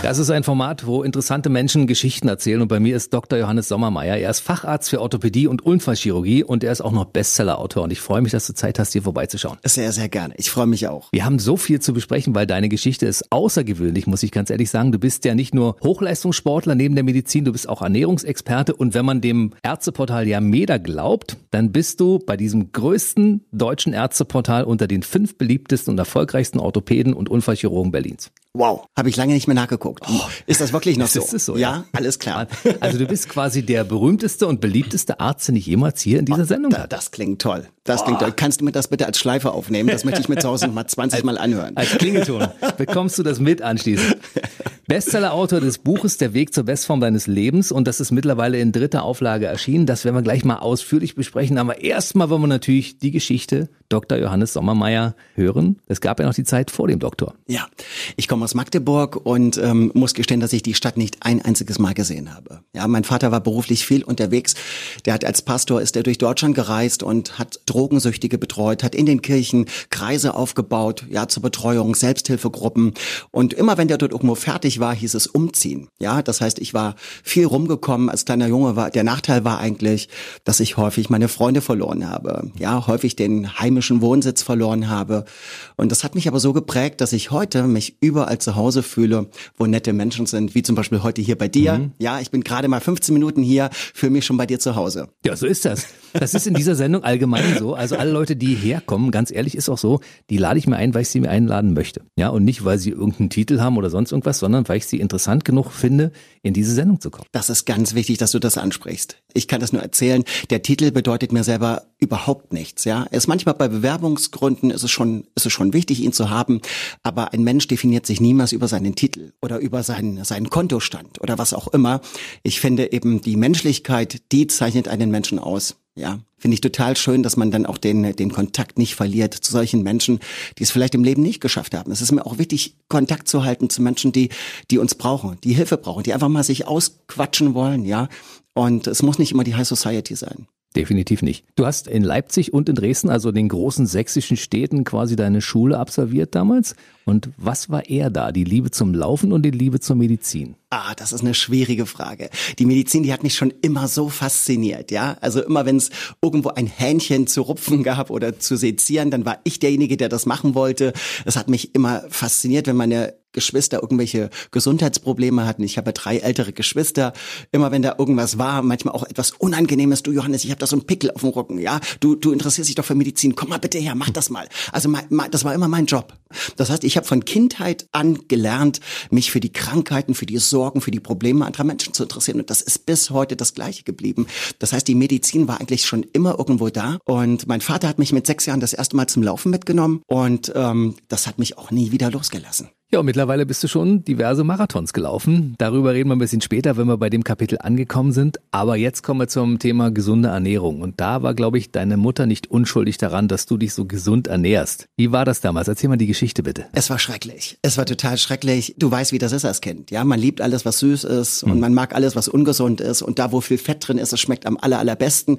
Das ist ein Format, wo interessante Menschen Geschichten erzählen und bei mir ist Dr. Johannes Sommermeier. Er ist Facharzt für Orthopädie und Unfallchirurgie und er ist auch noch Bestsellerautor und ich freue mich, dass du Zeit hast, hier vorbeizuschauen. Sehr, sehr gerne. Ich freue mich auch. Wir haben so viel zu besprechen, weil deine Geschichte ist außergewöhnlich, muss ich ganz ehrlich sagen. Du bist ja nicht nur Hochleistungssportler neben der Medizin, du bist auch Ernährungsexperte und wenn man dem Ärzteportal Yameda glaubt, dann bist du bei diesem größten deutschen Ärzteportal unter den fünf beliebtesten und erfolgreichsten Orthopäden und Unfallchirurgen Berlins. Wow, habe ich lange nicht mehr nachgeguckt. Oh, ist das wirklich noch so? Ist es so? Ja, alles klar. Also du bist quasi der berühmteste und beliebteste Arzt, den ich jemals hier in dieser Sendung da, Das klingt toll. Das oh. klingt toll. Kannst du mir das bitte als Schleife aufnehmen? Das möchte ich mir zu Hause noch mal 20 Mal anhören. Als Klingelton bekommst du das mit anschließend. Bestsellerautor des Buches Der Weg zur Bestform deines Lebens und das ist mittlerweile in dritter Auflage erschienen. Das werden wir gleich mal ausführlich besprechen. Aber erstmal wollen wir natürlich die Geschichte Dr. Johannes Sommermeier hören. Es gab ja noch die Zeit vor dem Doktor. Ja, ich komme aus Magdeburg und ähm, muss gestehen, dass ich die Stadt nicht ein einziges Mal gesehen habe. Ja, mein Vater war beruflich viel unterwegs. Der hat als Pastor ist er durch Deutschland gereist und hat Drogensüchtige betreut, hat in den Kirchen Kreise aufgebaut, ja zur Betreuung, Selbsthilfegruppen und immer wenn der dort irgendwo fertig war, hieß es umziehen. Ja, das heißt, ich war viel rumgekommen als kleiner Junge. War der Nachteil war eigentlich, dass ich häufig meine Freunde verloren habe. Ja, häufig den heimischen Wohnsitz verloren habe. Und das hat mich aber so geprägt, dass ich heute mich überall zu Hause fühle, wo nette Menschen sind, wie zum Beispiel heute hier bei dir. Mhm. Ja, ich bin gerade mal 15 Minuten hier, fühle mich schon bei dir zu Hause. Ja, so ist das. Das ist in dieser Sendung allgemein so. Also alle Leute, die herkommen, ganz ehrlich ist auch so, die lade ich mir ein, weil ich sie mir einladen möchte. Ja, und nicht, weil sie irgendeinen Titel haben oder sonst irgendwas, sondern weil ich sie interessant genug finde, in diese Sendung zu kommen. Das ist ganz wichtig, dass du das ansprichst. Ich kann das nur erzählen. Der Titel bedeutet mir selber überhaupt nichts. Ja, ist manchmal bei Bewerbungsgründen ist es schon ist es schon wichtig, ihn zu haben. Aber ein Mensch definiert sich niemals über seinen Titel oder über seinen seinen Kontostand oder was auch immer. Ich finde eben die Menschlichkeit, die zeichnet einen Menschen aus. Ja, finde ich total schön, dass man dann auch den, den Kontakt nicht verliert zu solchen Menschen, die es vielleicht im Leben nicht geschafft haben. Es ist mir auch wichtig, Kontakt zu halten zu Menschen, die, die uns brauchen, die Hilfe brauchen, die einfach mal sich ausquatschen wollen, ja. Und es muss nicht immer die High Society sein. Definitiv nicht. Du hast in Leipzig und in Dresden, also den großen sächsischen Städten, quasi deine Schule absolviert damals. Und was war eher da? Die Liebe zum Laufen und die Liebe zur Medizin? Ah, das ist eine schwierige Frage. Die Medizin, die hat mich schon immer so fasziniert, ja. Also immer wenn es irgendwo ein Hähnchen zu rupfen gab oder zu sezieren, dann war ich derjenige, der das machen wollte. Es hat mich immer fasziniert, wenn meine Geschwister irgendwelche Gesundheitsprobleme hatten. Ich habe drei ältere Geschwister. Immer wenn da irgendwas war, manchmal auch etwas Unangenehmes. Du Johannes, ich habe da so einen Pickel auf dem Rücken. Ja, du du interessierst dich doch für Medizin. Komm mal bitte her, mach das mal. Also das war immer mein Job. Das heißt, ich habe von Kindheit an gelernt, mich für die Krankheiten, für die Sorgen, für die Probleme anderer Menschen zu interessieren. Und das ist bis heute das Gleiche geblieben. Das heißt, die Medizin war eigentlich schon immer irgendwo da. Und mein Vater hat mich mit sechs Jahren das erste Mal zum Laufen mitgenommen. Und ähm, das hat mich auch nie wieder losgelassen. Ja, und mittlerweile bist du schon diverse Marathons gelaufen. Darüber reden wir ein bisschen später, wenn wir bei dem Kapitel angekommen sind. Aber jetzt kommen wir zum Thema gesunde Ernährung. Und da war, glaube ich, deine Mutter nicht unschuldig daran, dass du dich so gesund ernährst. Wie war das damals? Erzähl mal die Geschichte bitte. Es war schrecklich. Es war total schrecklich. Du weißt, wie das ist als Kind. Ja, man liebt alles, was süß ist und hm. man mag alles, was ungesund ist. Und da, wo viel Fett drin ist, es schmeckt am aller, allerbesten.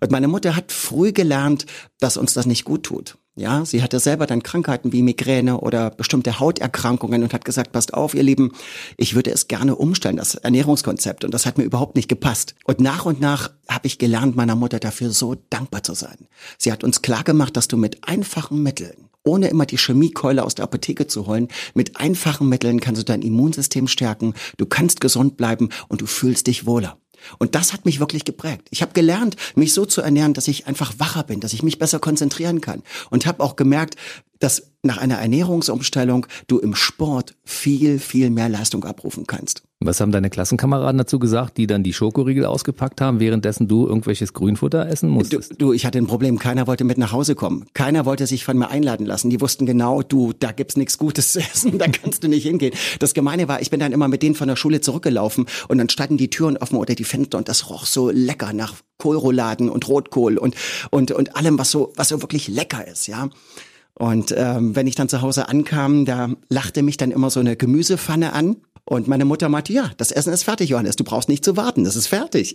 Und meine Mutter hat früh gelernt, dass uns das nicht gut tut. Ja, sie hatte selber dann Krankheiten wie Migräne oder bestimmte Hauterkrankungen und hat gesagt, passt auf, ihr Lieben, ich würde es gerne umstellen, das Ernährungskonzept. Und das hat mir überhaupt nicht gepasst. Und nach und nach habe ich gelernt, meiner Mutter dafür so dankbar zu sein. Sie hat uns klar gemacht, dass du mit einfachen Mitteln ohne immer die Chemiekeule aus der Apotheke zu holen. Mit einfachen Mitteln kannst du dein Immunsystem stärken, du kannst gesund bleiben und du fühlst dich wohler. Und das hat mich wirklich geprägt. Ich habe gelernt, mich so zu ernähren, dass ich einfach wacher bin, dass ich mich besser konzentrieren kann. Und habe auch gemerkt, dass nach einer Ernährungsumstellung du im Sport viel, viel mehr Leistung abrufen kannst. Was haben deine Klassenkameraden dazu gesagt, die dann die Schokoriegel ausgepackt haben, währenddessen du irgendwelches Grünfutter essen musstest? Du, du, ich hatte ein Problem. Keiner wollte mit nach Hause kommen. Keiner wollte sich von mir einladen lassen. Die wussten genau, du, da gibt's nichts Gutes zu essen, da kannst du nicht hingehen. Das Gemeine war, ich bin dann immer mit denen von der Schule zurückgelaufen und dann standen die Türen offen oder die Fenster und das roch so lecker nach Kohlrouladen und Rotkohl und, und, und allem, was so, was so wirklich lecker ist, ja. Und ähm, wenn ich dann zu Hause ankam, da lachte mich dann immer so eine Gemüsepfanne an. Und meine Mutter meinte, ja, das Essen ist fertig, Johannes, du brauchst nicht zu warten, das ist fertig.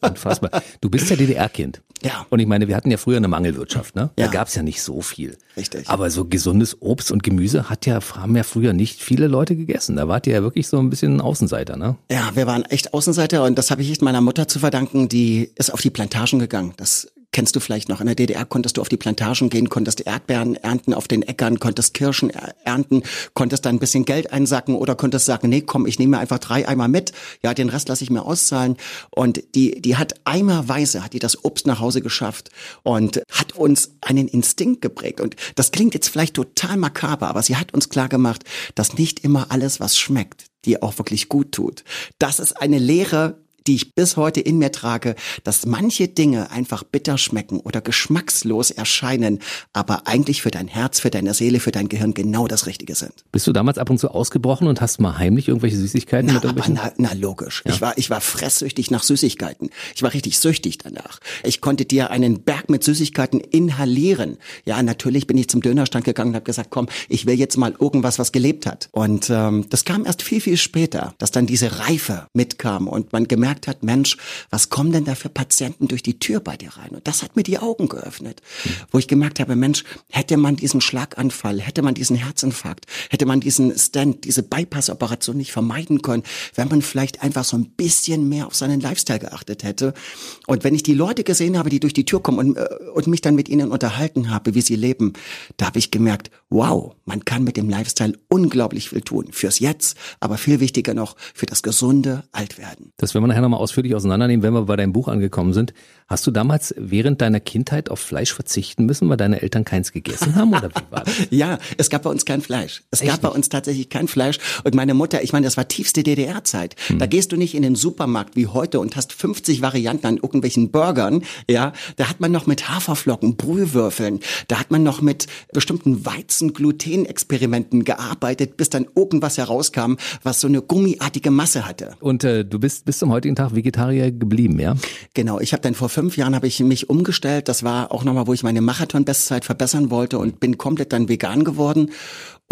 Unfassbar. Du bist ja DDR-Kind. Ja. Und ich meine, wir hatten ja früher eine Mangelwirtschaft, ne? Ja. Da gab's ja nicht so viel. Richtig. Aber so gesundes Obst und Gemüse hat ja, haben ja früher nicht viele Leute gegessen. Da wart ihr ja wirklich so ein bisschen Außenseiter, ne? Ja, wir waren echt Außenseiter und das habe ich echt meiner Mutter zu verdanken, die ist auf die Plantagen gegangen. Das kennst du vielleicht noch. In der DDR konntest du auf die Plantagen gehen, konntest Erdbeeren ernten auf den Äckern, konntest Kirschen ernten, konntest dann ein bisschen Geld einsacken oder konntest sagen, nee, komm, ich nehme einfach drei Eimer mit. Ja, den Rest lasse ich mir auszahlen. Und die, die hat eimerweise, hat die das Obst nach Hause geschafft und hat uns einen Instinkt geprägt. Und das klingt jetzt vielleicht total makaber, aber sie hat uns klar gemacht, dass nicht immer alles, was schmeckt, dir auch wirklich gut tut. Das ist eine Lehre, die ich bis heute in mir trage, dass manche Dinge einfach bitter schmecken oder geschmackslos erscheinen, aber eigentlich für dein Herz, für deine Seele, für dein Gehirn genau das Richtige sind. Bist du damals ab und zu ausgebrochen und hast mal heimlich irgendwelche Süßigkeiten Na, mit aber irgendwelchen? na, na logisch. Ich war ich war fresssüchtig nach Süßigkeiten. Ich war richtig süchtig danach. Ich konnte dir einen Berg mit Süßigkeiten inhalieren. Ja, natürlich bin ich zum Dönerstand gegangen und habe gesagt, komm, ich will jetzt mal irgendwas, was gelebt hat. Und ähm, das kam erst viel viel später, dass dann diese Reife mitkam und man gemerkt hat, Mensch, was kommen denn da für Patienten durch die Tür bei dir rein? Und das hat mir die Augen geöffnet, wo ich gemerkt habe, Mensch, hätte man diesen Schlaganfall, hätte man diesen Herzinfarkt, hätte man diesen Stent, diese Bypass-Operation nicht vermeiden können, wenn man vielleicht einfach so ein bisschen mehr auf seinen Lifestyle geachtet hätte. Und wenn ich die Leute gesehen habe, die durch die Tür kommen und, äh, und mich dann mit ihnen unterhalten habe, wie sie leben, da habe ich gemerkt, wow, man kann mit dem Lifestyle unglaublich viel tun. Fürs Jetzt, aber viel wichtiger noch für das gesunde Altwerden. Das werden wir nachher nochmal ausführlich auseinandernehmen, wenn wir bei deinem Buch angekommen sind. Hast du damals während deiner Kindheit auf Fleisch verzichten müssen, weil deine Eltern keins gegessen haben oder wie war das? Ja, es gab bei uns kein Fleisch. Es Echt gab bei nicht? uns tatsächlich kein Fleisch. Und meine Mutter, ich meine, das war tiefste DDR-Zeit. Hm. Da gehst du nicht in den Supermarkt wie heute und hast 50 Varianten an irgendwelchen Burgern. Ja, da hat man noch mit Haferflocken, Brühwürfeln. Da hat man noch mit bestimmten Weizen-Gluten-Experimenten gearbeitet, bis dann irgendwas herauskam, was so eine gummiartige Masse hatte. Und äh, du bist bis zum heutigen Tag Vegetarier geblieben, ja? Genau, ich habe dann vor fünf Jahren habe ich mich umgestellt. Das war auch nochmal, wo ich meine Marathon-Bestzeit verbessern wollte und bin komplett dann vegan geworden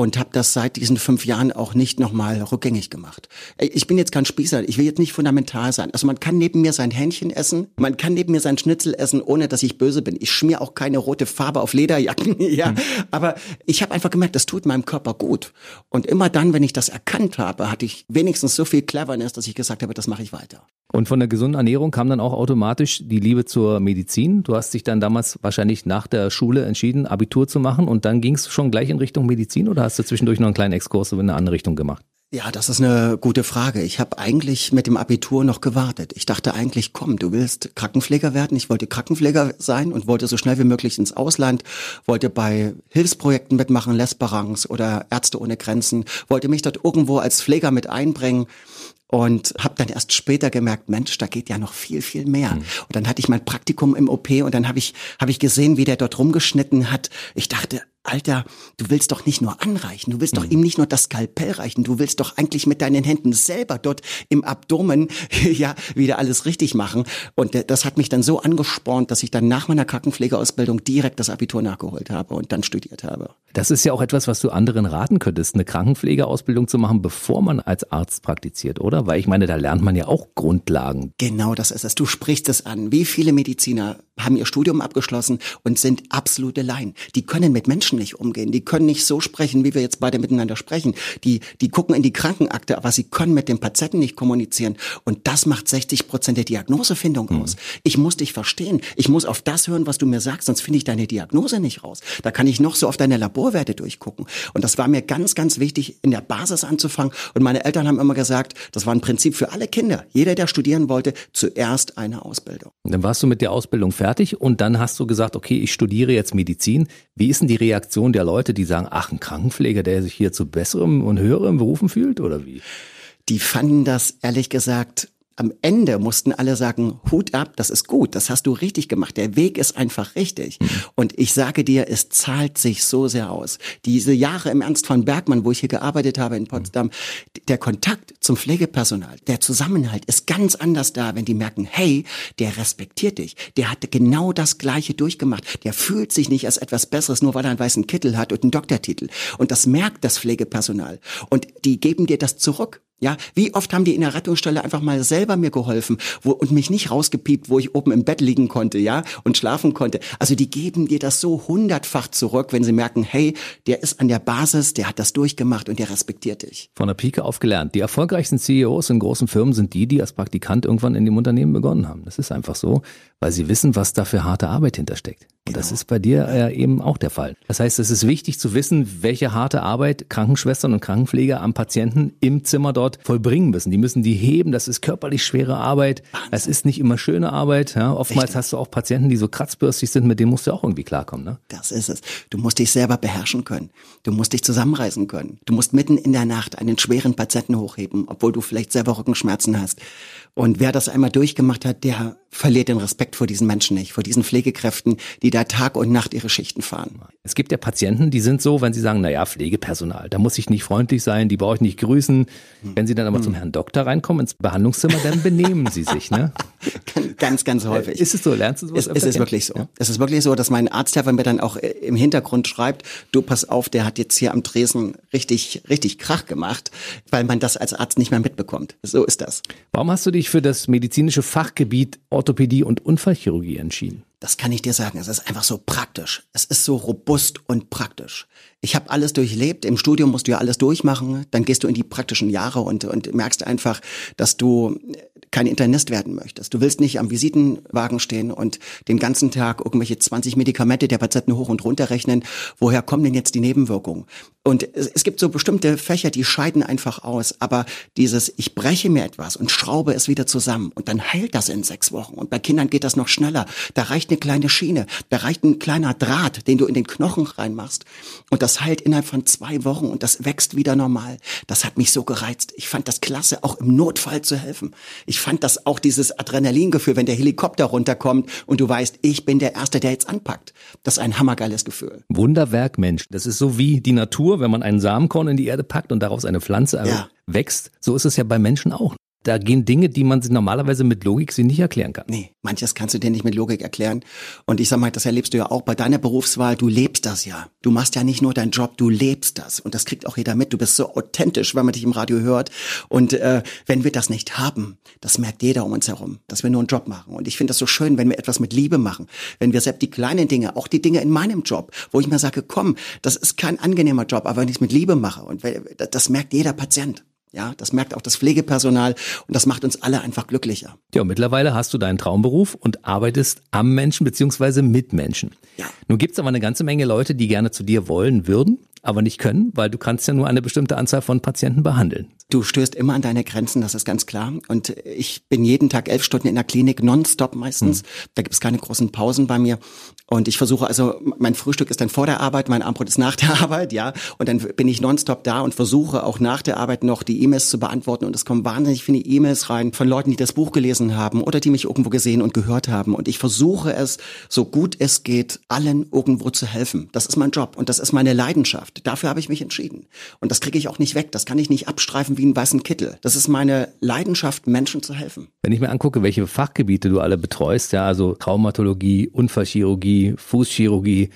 und habe das seit diesen fünf Jahren auch nicht nochmal rückgängig gemacht. Ich bin jetzt kein Spießer, ich will jetzt nicht fundamental sein. Also man kann neben mir sein Hähnchen essen, man kann neben mir sein Schnitzel essen, ohne dass ich böse bin. Ich schmier auch keine rote Farbe auf Lederjacken, ja. Aber ich habe einfach gemerkt, das tut meinem Körper gut. Und immer dann, wenn ich das erkannt habe, hatte ich wenigstens so viel Cleverness, dass ich gesagt habe, das mache ich weiter. Und von der gesunden Ernährung kam dann auch automatisch die Liebe zur Medizin. Du hast dich dann damals wahrscheinlich nach der Schule entschieden, Abitur zu machen und dann ging es schon gleich in Richtung Medizin oder hast du zwischendurch noch einen kleinen Exkurs in eine andere Richtung gemacht? Ja, das ist eine gute Frage. Ich habe eigentlich mit dem Abitur noch gewartet. Ich dachte eigentlich, komm, du willst Krankenpfleger werden. Ich wollte Krankenpfleger sein und wollte so schnell wie möglich ins Ausland, wollte bei Hilfsprojekten mitmachen, Lesbarans oder Ärzte ohne Grenzen, wollte mich dort irgendwo als Pfleger mit einbringen und habe dann erst später gemerkt, Mensch, da geht ja noch viel, viel mehr. Und dann hatte ich mein Praktikum im OP und dann habe ich, hab ich gesehen, wie der dort rumgeschnitten hat. Ich dachte, Alter, du willst doch nicht nur anreichen, du willst doch ihm nicht nur das Skalpell reichen, du willst doch eigentlich mit deinen Händen selber dort im Abdomen ja wieder alles richtig machen. Und äh, das hat mich dann so angespornt, dass ich dann nach meiner Krankenpflegeausbildung direkt das Abitur nachgeholt habe und dann studiert habe. Das ist ja auch etwas, was du anderen raten könntest, eine Krankenpflegeausbildung zu machen, bevor man als Arzt praktiziert, oder? Weil ich meine, da lernt man ja auch Grundlagen. Genau das ist es. Du sprichst es an. Wie viele Mediziner haben ihr Studium abgeschlossen und sind absolute Laien. Die können mit Menschen nicht umgehen. Die können nicht so sprechen, wie wir jetzt beide miteinander sprechen. Die, die gucken in die Krankenakte, aber sie können mit dem Patienten nicht kommunizieren. Und das macht 60 Prozent der Diagnosefindung aus. Ich muss dich verstehen. Ich muss auf das hören, was du mir sagst, sonst finde ich deine Diagnose nicht raus. Da kann ich noch so auf deine Laborwerte durchgucken. Und das war mir ganz, ganz wichtig, in der Basis anzufangen. Und meine Eltern haben immer gesagt, das war ein Prinzip für alle Kinder. Jeder, der studieren wollte, zuerst eine Ausbildung. Dann warst du mit der Ausbildung fertig und dann hast du gesagt, okay, ich studiere jetzt Medizin. Wie ist denn die Reaktion der Leute, die sagen, ach, ein Krankenpfleger, der sich hier zu besserem und höherem Berufen fühlt oder wie? Die fanden das ehrlich gesagt am Ende mussten alle sagen, Hut ab, das ist gut, das hast du richtig gemacht. Der Weg ist einfach richtig. Mhm. Und ich sage dir, es zahlt sich so sehr aus. Diese Jahre im Ernst von Bergmann, wo ich hier gearbeitet habe in Potsdam, der Kontakt zum Pflegepersonal, der Zusammenhalt ist ganz anders da, wenn die merken, hey, der respektiert dich, der hat genau das Gleiche durchgemacht, der fühlt sich nicht als etwas Besseres, nur weil er einen weißen Kittel hat und einen Doktortitel. Und das merkt das Pflegepersonal. Und die geben dir das zurück. Ja, wie oft haben die in der Rettungsstelle einfach mal selber mir geholfen wo, und mich nicht rausgepiept, wo ich oben im Bett liegen konnte, ja, und schlafen konnte. Also die geben dir das so hundertfach zurück, wenn sie merken, hey, der ist an der Basis, der hat das durchgemacht und der respektiert dich. Von der Pike auf gelernt. Die erfolgreichsten CEOs in großen Firmen sind die, die als Praktikant irgendwann in dem Unternehmen begonnen haben. Das ist einfach so, weil sie wissen, was da für harte Arbeit hintersteckt. Und das genau. ist bei dir äh, eben auch der Fall. Das heißt, es ist wichtig zu wissen, welche harte Arbeit Krankenschwestern und Krankenpfleger am Patienten im Zimmer dort vollbringen müssen. Die müssen die heben. Das ist körperlich schwere Arbeit. Es ist nicht immer schöne Arbeit. Ja, oftmals Richtig. hast du auch Patienten, die so kratzbürstig sind, mit denen musst du auch irgendwie klarkommen. Ne? Das ist es. Du musst dich selber beherrschen können. Du musst dich zusammenreißen können. Du musst mitten in der Nacht einen schweren Patienten hochheben, obwohl du vielleicht selber Rückenschmerzen hast. Und wer das einmal durchgemacht hat, der verliert den Respekt vor diesen Menschen nicht, vor diesen Pflegekräften, die da Tag und Nacht ihre Schichten fahren. Es gibt ja Patienten, die sind so, wenn sie sagen, naja, Pflegepersonal, da muss ich nicht freundlich sein, die brauche ich nicht grüßen. Hm. Wenn sie dann aber hm. zum Herrn Doktor reinkommen, ins Behandlungszimmer, dann benehmen sie sich, ne? ganz, ganz häufig. Ist es so? Lernst du sowas? Es, es ist wirklich so. Ja? Es ist wirklich so, dass mein Arzthelfer mir dann auch äh, im Hintergrund schreibt, du pass auf, der hat jetzt hier am Tresen richtig, richtig Krach gemacht, weil man das als Arzt nicht mehr mitbekommt. So ist das. Warum hast du dich für das medizinische Fachgebiet Orthopädie und Unfallchirurgie entschieden? Das kann ich dir sagen. Es ist einfach so praktisch. Es ist so robust und praktisch. Ich habe alles durchlebt. Im Studium musst du ja alles durchmachen. Dann gehst du in die praktischen Jahre und, und merkst einfach, dass du kein Internist werden möchtest. Du willst nicht am Visitenwagen stehen und den ganzen Tag irgendwelche 20 Medikamente der Patienten hoch und runter rechnen. Woher kommen denn jetzt die Nebenwirkungen? Und es, es gibt so bestimmte Fächer, die scheiden einfach aus. Aber dieses, ich breche mir etwas und schraube es wieder zusammen und dann heilt das in sechs Wochen. Und bei Kindern geht das noch schneller. Da reicht eine kleine Schiene, da reicht ein kleiner Draht, den du in den Knochen reinmachst. Und das heilt innerhalb von zwei Wochen und das wächst wieder normal. Das hat mich so gereizt. Ich fand das klasse, auch im Notfall zu helfen. Ich fand das auch dieses Adrenalingefühl, wenn der Helikopter runterkommt und du weißt, ich bin der Erste, der jetzt anpackt. Das ist ein hammergeiles Gefühl. Wunderwerk Mensch. Das ist so wie die Natur, wenn man einen Samenkorn in die Erde packt und daraus eine Pflanze ja. wächst. So ist es ja bei Menschen auch. Da gehen Dinge, die man sich normalerweise mit Logik sie nicht erklären kann. Nee, manches kannst du dir nicht mit Logik erklären. Und ich sag mal, das erlebst du ja auch bei deiner Berufswahl. Du lebst das ja. Du machst ja nicht nur deinen Job, du lebst das. Und das kriegt auch jeder mit. Du bist so authentisch, wenn man dich im Radio hört. Und äh, wenn wir das nicht haben, das merkt jeder um uns herum, dass wir nur einen Job machen. Und ich finde das so schön, wenn wir etwas mit Liebe machen. Wenn wir selbst die kleinen Dinge, auch die Dinge in meinem Job, wo ich mir sage, komm, das ist kein angenehmer Job, aber wenn ich es mit Liebe mache. Und das merkt jeder Patient. Ja, das merkt auch das Pflegepersonal und das macht uns alle einfach glücklicher. Ja, mittlerweile hast du deinen Traumberuf und arbeitest am Menschen beziehungsweise mit Menschen. Ja. Nun gibt's aber eine ganze Menge Leute, die gerne zu dir wollen würden, aber nicht können, weil du kannst ja nur eine bestimmte Anzahl von Patienten behandeln. Du stößt immer an deine Grenzen, das ist ganz klar. Und ich bin jeden Tag elf Stunden in der Klinik, nonstop meistens. Hm. Da gibt es keine großen Pausen bei mir. Und ich versuche also, mein Frühstück ist dann vor der Arbeit, mein Abendbrot ist nach der Arbeit, ja. Und dann bin ich nonstop da und versuche auch nach der Arbeit noch die E-Mails zu beantworten. Und es kommen wahnsinnig viele E-Mails rein von Leuten, die das Buch gelesen haben oder die mich irgendwo gesehen und gehört haben. Und ich versuche es, so gut es geht, allen irgendwo zu helfen. Das ist mein Job und das ist meine Leidenschaft. Dafür habe ich mich entschieden. Und das kriege ich auch nicht weg. Das kann ich nicht abstreifen wie einen weißen Kittel. Das ist meine Leidenschaft, Menschen zu helfen. Wenn ich mir angucke, welche Fachgebiete du alle betreust, ja, also Traumatologie, Unfallchirurgie, Fußchirurgie,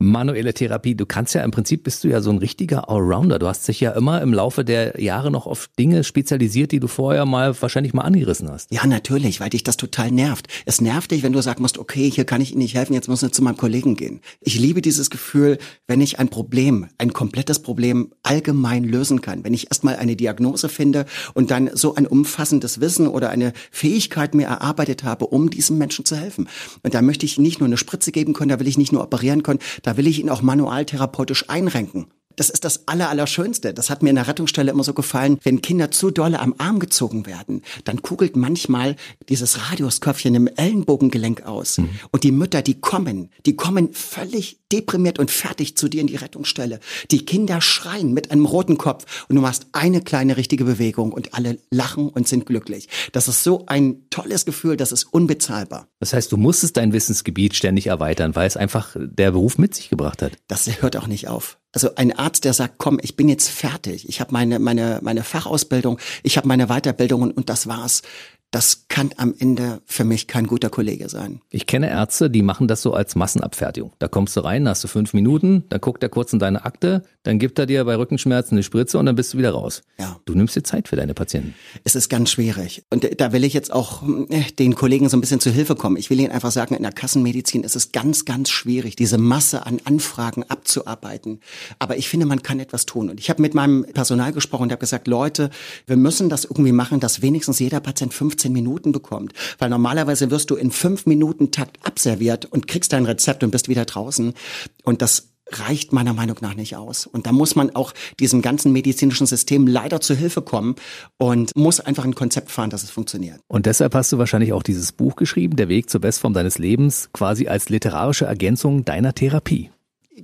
manuelle Therapie. Du kannst ja im Prinzip bist du ja so ein richtiger Allrounder. Du hast dich ja immer im Laufe der Jahre noch auf Dinge spezialisiert, die du vorher mal wahrscheinlich mal angerissen hast. Ja, natürlich, weil dich das total nervt. Es nervt dich, wenn du sagen musst, okay, hier kann ich Ihnen nicht helfen, jetzt muss ich zu meinem Kollegen gehen. Ich liebe dieses Gefühl, wenn ich ein Problem, ein komplettes Problem allgemein lösen kann. Wenn ich erstmal eine Diagnose finde und dann so ein umfassendes Wissen oder eine Fähigkeit mir erarbeitet habe, um diesem Menschen zu helfen. Und da möchte ich nicht nur eine Spritze geben können, da will ich nicht nur operieren können, da will ich ihn auch manualtherapeutisch einrenken. Das ist das Aller, Allerschönste. Das hat mir in der Rettungsstelle immer so gefallen, wenn Kinder zu dolle am Arm gezogen werden, dann kugelt manchmal dieses Radiusköpfchen im Ellenbogengelenk aus. Mhm. Und die Mütter, die kommen, die kommen völlig deprimiert und fertig zu dir in die Rettungsstelle. Die Kinder schreien mit einem roten Kopf und du machst eine kleine richtige Bewegung und alle lachen und sind glücklich. Das ist so ein tolles Gefühl, das ist unbezahlbar. Das heißt, du musstest dein Wissensgebiet ständig erweitern, weil es einfach der Beruf mit sich gebracht hat. Das hört auch nicht auf. Also ein Arzt, der sagt, komm, ich bin jetzt fertig, ich habe meine meine meine Fachausbildung, ich habe meine Weiterbildung und, und das war's das kann am Ende für mich kein guter Kollege sein. Ich kenne Ärzte, die machen das so als Massenabfertigung. Da kommst du rein, hast du fünf Minuten, dann guckt er kurz in deine Akte, dann gibt er dir bei Rückenschmerzen eine Spritze und dann bist du wieder raus. Ja. Du nimmst dir Zeit für deine Patienten. Es ist ganz schwierig. Und da will ich jetzt auch äh, den Kollegen so ein bisschen zu Hilfe kommen. Ich will ihnen einfach sagen, in der Kassenmedizin ist es ganz, ganz schwierig, diese Masse an Anfragen abzuarbeiten. Aber ich finde, man kann etwas tun. Und ich habe mit meinem Personal gesprochen und habe gesagt, Leute, wir müssen das irgendwie machen, dass wenigstens jeder Patient 15 15 Minuten bekommt. Weil normalerweise wirst du in fünf Minuten Takt abserviert und kriegst dein Rezept und bist wieder draußen. Und das reicht meiner Meinung nach nicht aus. Und da muss man auch diesem ganzen medizinischen System leider zu Hilfe kommen und muss einfach ein Konzept fahren, dass es funktioniert. Und deshalb hast du wahrscheinlich auch dieses Buch geschrieben, Der Weg zur Bestform deines Lebens, quasi als literarische Ergänzung deiner Therapie.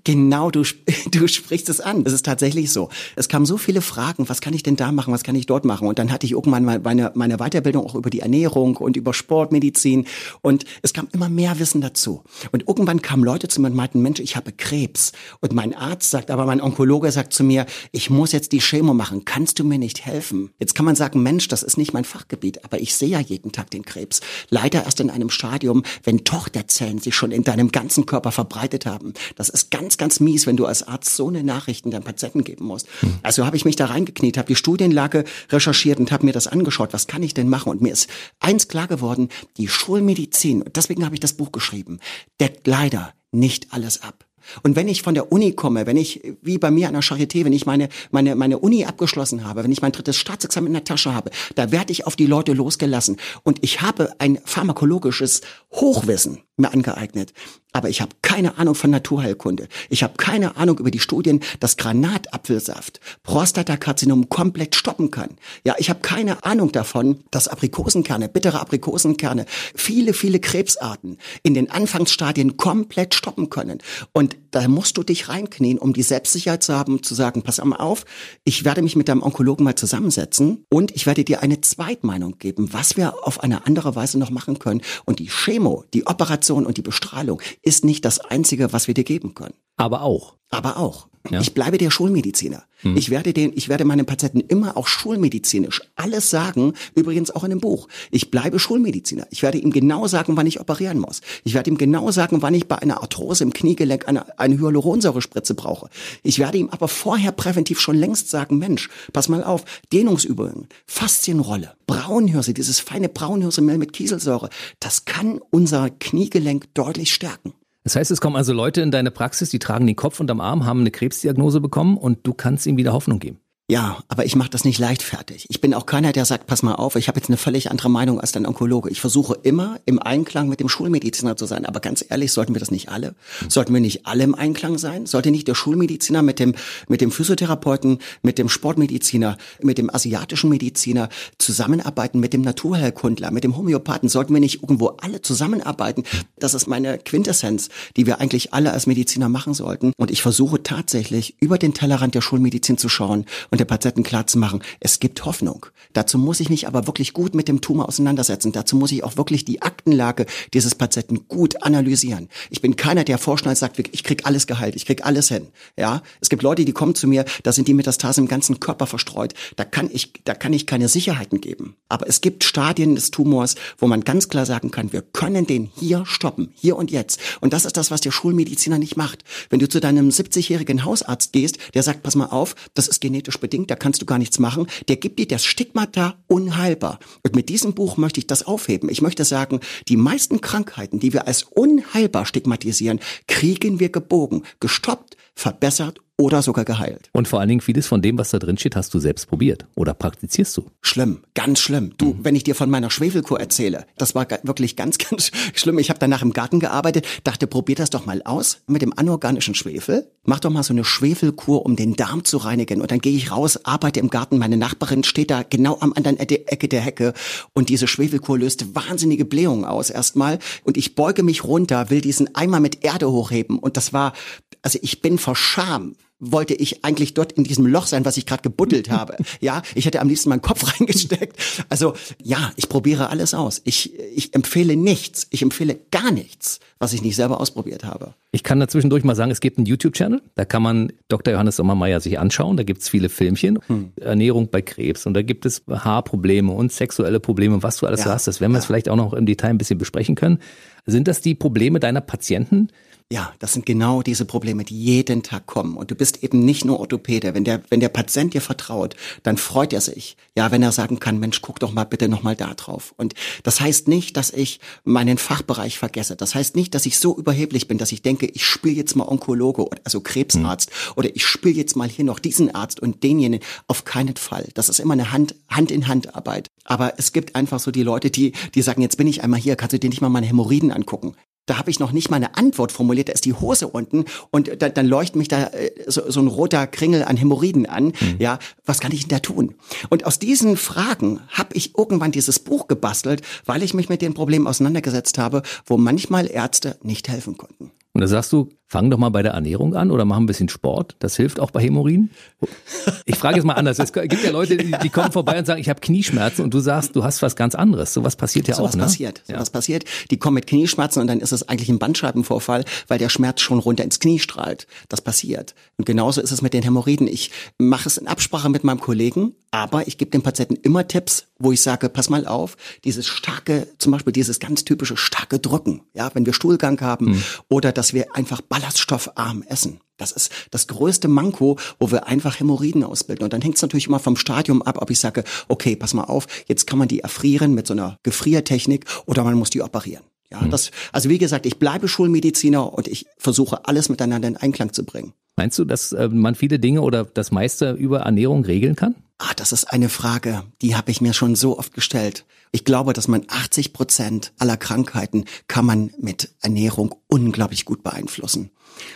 Genau, du, du sprichst es an. Es ist tatsächlich so. Es kamen so viele Fragen, was kann ich denn da machen, was kann ich dort machen? Und dann hatte ich irgendwann meine, meine Weiterbildung auch über die Ernährung und über Sportmedizin. Und es kam immer mehr Wissen dazu. Und irgendwann kamen Leute zu mir und meinten, Mensch, ich habe Krebs. Und mein Arzt sagt, aber mein Onkologe sagt zu mir, ich muss jetzt die Chemo machen. Kannst du mir nicht helfen? Jetzt kann man sagen, Mensch, das ist nicht mein Fachgebiet, aber ich sehe ja jeden Tag den Krebs. Leider erst in einem Stadium, wenn Tochterzellen sich schon in deinem ganzen Körper verbreitet haben. Das ist ganz ganz, ganz mies, wenn du als Arzt so eine Nachrichten deinem Patienten geben musst. Hm. Also habe ich mich da reingekniet, habe die Studienlage recherchiert und habe mir das angeschaut. Was kann ich denn machen? Und mir ist eins klar geworden, die Schulmedizin, und deswegen habe ich das Buch geschrieben, deckt leider nicht alles ab. Und wenn ich von der Uni komme, wenn ich, wie bei mir an der Charité, wenn ich meine, meine, meine Uni abgeschlossen habe, wenn ich mein drittes Staatsexamen in der Tasche habe, da werde ich auf die Leute losgelassen. Und ich habe ein pharmakologisches Hochwissen mir angeeignet. Aber ich habe keine Ahnung von Naturheilkunde. Ich habe keine Ahnung über die Studien, dass Granatapfelsaft Prostatakarzinom komplett stoppen kann. Ja, ich habe keine Ahnung davon, dass Aprikosenkerne, bittere Aprikosenkerne, viele, viele Krebsarten in den Anfangsstadien komplett stoppen können. Und da musst du dich reinknien, um die Selbstsicherheit zu haben, zu sagen, pass mal auf, ich werde mich mit deinem Onkologen mal zusammensetzen und ich werde dir eine Zweitmeinung geben, was wir auf eine andere Weise noch machen können. Und die Chemo, die Operation und die Bestrahlung ist nicht das Einzige, was wir dir geben können. Aber auch. Aber auch. Ja. Ich bleibe der Schulmediziner. Hm. Ich werde den, ich werde meinen Patienten immer auch schulmedizinisch alles sagen, übrigens auch in dem Buch. Ich bleibe Schulmediziner. Ich werde ihm genau sagen, wann ich operieren muss. Ich werde ihm genau sagen, wann ich bei einer Arthrose im Kniegelenk eine, eine Hyaluronsäurespritze brauche. Ich werde ihm aber vorher präventiv schon längst sagen, Mensch, pass mal auf, Dehnungsübungen, Faszienrolle, Braunhirse, dieses feine Braunhirsemehl mit Kieselsäure, das kann unser Kniegelenk deutlich stärken. Das heißt, es kommen also Leute in deine Praxis, die tragen den Kopf unterm Arm, haben eine Krebsdiagnose bekommen und du kannst ihm wieder Hoffnung geben. Ja, aber ich mache das nicht leichtfertig. Ich bin auch keiner, der sagt, pass mal auf, ich habe jetzt eine völlig andere Meinung als dein Onkologe. Ich versuche immer im Einklang mit dem Schulmediziner zu sein. Aber ganz ehrlich, sollten wir das nicht alle? Sollten wir nicht alle im Einklang sein? Sollte nicht der Schulmediziner mit dem, mit dem Physiotherapeuten, mit dem Sportmediziner, mit dem asiatischen Mediziner zusammenarbeiten, mit dem Naturheilkundler, mit dem Homöopathen? Sollten wir nicht irgendwo alle zusammenarbeiten? Das ist meine Quintessenz, die wir eigentlich alle als Mediziner machen sollten. Und ich versuche tatsächlich über den Tellerrand der Schulmedizin zu schauen und der Patienten klarzumachen, es gibt Hoffnung. Dazu muss ich mich aber wirklich gut mit dem Tumor auseinandersetzen. Dazu muss ich auch wirklich die Aktenlage dieses Patienten gut analysieren. Ich bin keiner, der vorschnell sagt, ich krieg alles geheilt, ich krieg alles hin. Ja, es gibt Leute, die kommen zu mir, da sind die Metastasen im ganzen Körper verstreut. Da kann ich, da kann ich keine Sicherheiten geben. Aber es gibt Stadien des Tumors, wo man ganz klar sagen kann, wir können den hier stoppen, hier und jetzt. Und das ist das, was der Schulmediziner nicht macht. Wenn du zu deinem 70-jährigen Hausarzt gehst, der sagt, pass mal auf, das ist genetisch bedingt, da kannst du gar nichts machen. Der gibt dir das Stigmata unheilbar. Und mit diesem Buch möchte ich das aufheben. Ich möchte sagen, die meisten Krankheiten, die wir als unheilbar stigmatisieren, kriegen wir gebogen, gestoppt, verbessert oder sogar geheilt. Und vor allen Dingen vieles von dem, was da drin steht, hast du selbst probiert oder praktizierst du. Schlimm, ganz schlimm. Du, mhm. wenn ich dir von meiner Schwefelkur erzähle, das war wirklich ganz, ganz schlimm. Ich habe danach im Garten gearbeitet, dachte, probier das doch mal aus mit dem anorganischen Schwefel. Mach doch mal so eine Schwefelkur, um den Darm zu reinigen. Und dann gehe ich raus, arbeite im Garten. Meine Nachbarin steht da genau am anderen Ecke der Hecke und diese Schwefelkur löst wahnsinnige Blähungen aus erstmal. Und ich beuge mich runter, will diesen Eimer mit Erde hochheben. Und das war, also ich bin vor Scham wollte ich eigentlich dort in diesem Loch sein, was ich gerade gebuddelt habe. Ja, ich hätte am liebsten meinen Kopf reingesteckt. Also ja, ich probiere alles aus. Ich, ich empfehle nichts. Ich empfehle gar nichts, was ich nicht selber ausprobiert habe. Ich kann da zwischendurch mal sagen, es gibt einen YouTube-Channel, da kann man Dr. Johannes Sommermeier sich anschauen. Da gibt es viele Filmchen. Hm. Ernährung bei Krebs und da gibt es Haarprobleme und sexuelle Probleme, was du alles ja. hast. Das werden wir ja. jetzt vielleicht auch noch im Detail ein bisschen besprechen können. Sind das die Probleme deiner Patienten? Ja, das sind genau diese Probleme, die jeden Tag kommen. Und du bist eben nicht nur Orthopäde. Wenn der, wenn der Patient dir vertraut, dann freut er sich. Ja, wenn er sagen kann, Mensch, guck doch mal bitte nochmal da drauf. Und das heißt nicht, dass ich meinen Fachbereich vergesse. Das heißt nicht, dass ich so überheblich bin, dass ich denke, ich spiele jetzt mal Onkologe, also Krebsarzt, mhm. oder ich spiele jetzt mal hier noch diesen Arzt und denjenigen. Auf keinen Fall. Das ist immer eine Hand, Hand in Hand Arbeit. Aber es gibt einfach so die Leute, die, die sagen, jetzt bin ich einmal hier, kannst du dir nicht mal meine Hämorrhoiden angucken? Da habe ich noch nicht mal eine Antwort formuliert, da ist die Hose unten und da, dann leuchtet mich da äh, so, so ein roter Kringel an Hämorrhoiden an. Mhm. Ja, was kann ich denn da tun? Und aus diesen Fragen habe ich irgendwann dieses Buch gebastelt, weil ich mich mit den Problemen auseinandergesetzt habe, wo manchmal Ärzte nicht helfen konnten. Und da sagst du, fang doch mal bei der Ernährung an oder mach ein bisschen Sport. Das hilft auch bei Hämorrhoiden. Ich frage jetzt mal anders. Es gibt ja Leute, die, die kommen vorbei und sagen, ich habe Knieschmerzen und du sagst, du hast was ganz anderes. Sowas passiert ja so auch. Was ne? passiert. So ja. was passiert. Die kommen mit Knieschmerzen und dann ist es eigentlich ein Bandscheibenvorfall, weil der Schmerz schon runter ins Knie strahlt. Das passiert. Und genauso ist es mit den Hämorrhoiden. Ich mache es in Absprache mit meinem Kollegen, aber ich gebe den Patienten immer Tipps, wo ich sage, pass mal auf, dieses starke, zum Beispiel dieses ganz typische starke Drücken, ja, wenn wir Stuhlgang haben mhm. oder dass wir einfach ballaststoffarm essen. Das ist das größte Manko, wo wir einfach Hämorrhoiden ausbilden. Und dann hängt es natürlich immer vom Stadium ab, ob ich sage, okay, pass mal auf, jetzt kann man die erfrieren mit so einer Gefriertechnik oder man muss die operieren. Ja, mhm. das, also wie gesagt, ich bleibe Schulmediziner und ich versuche alles miteinander in Einklang zu bringen. Meinst du, dass äh, man viele Dinge oder das meiste über Ernährung regeln kann? Ah, das ist eine Frage, die habe ich mir schon so oft gestellt. Ich glaube, dass man 80 Prozent aller Krankheiten kann man mit Ernährung unglaublich gut beeinflussen.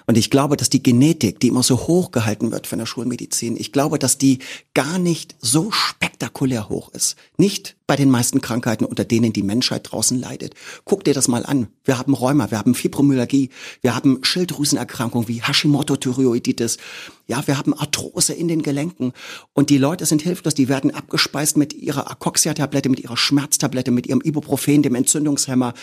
Und ich glaube, dass die Genetik, die immer so hoch gehalten wird von der Schulmedizin, ich glaube, dass die gar nicht so spektakulär hoch ist. Nicht bei den meisten Krankheiten, unter denen die Menschheit draußen leidet. Guck dir das mal an. Wir haben Rheuma, wir haben Fibromyalgie, wir haben Schilddrüsenerkrankungen wie Hashimoto-Thyreoiditis, ja, wir haben Arthrose in den Gelenken und die Leute sind hilflos, die werden abgespeist mit ihrer Akoxia-Tablette, mit ihrer Schmerztablette, mit ihrem Ibuprofen, dem Entzündungshemmer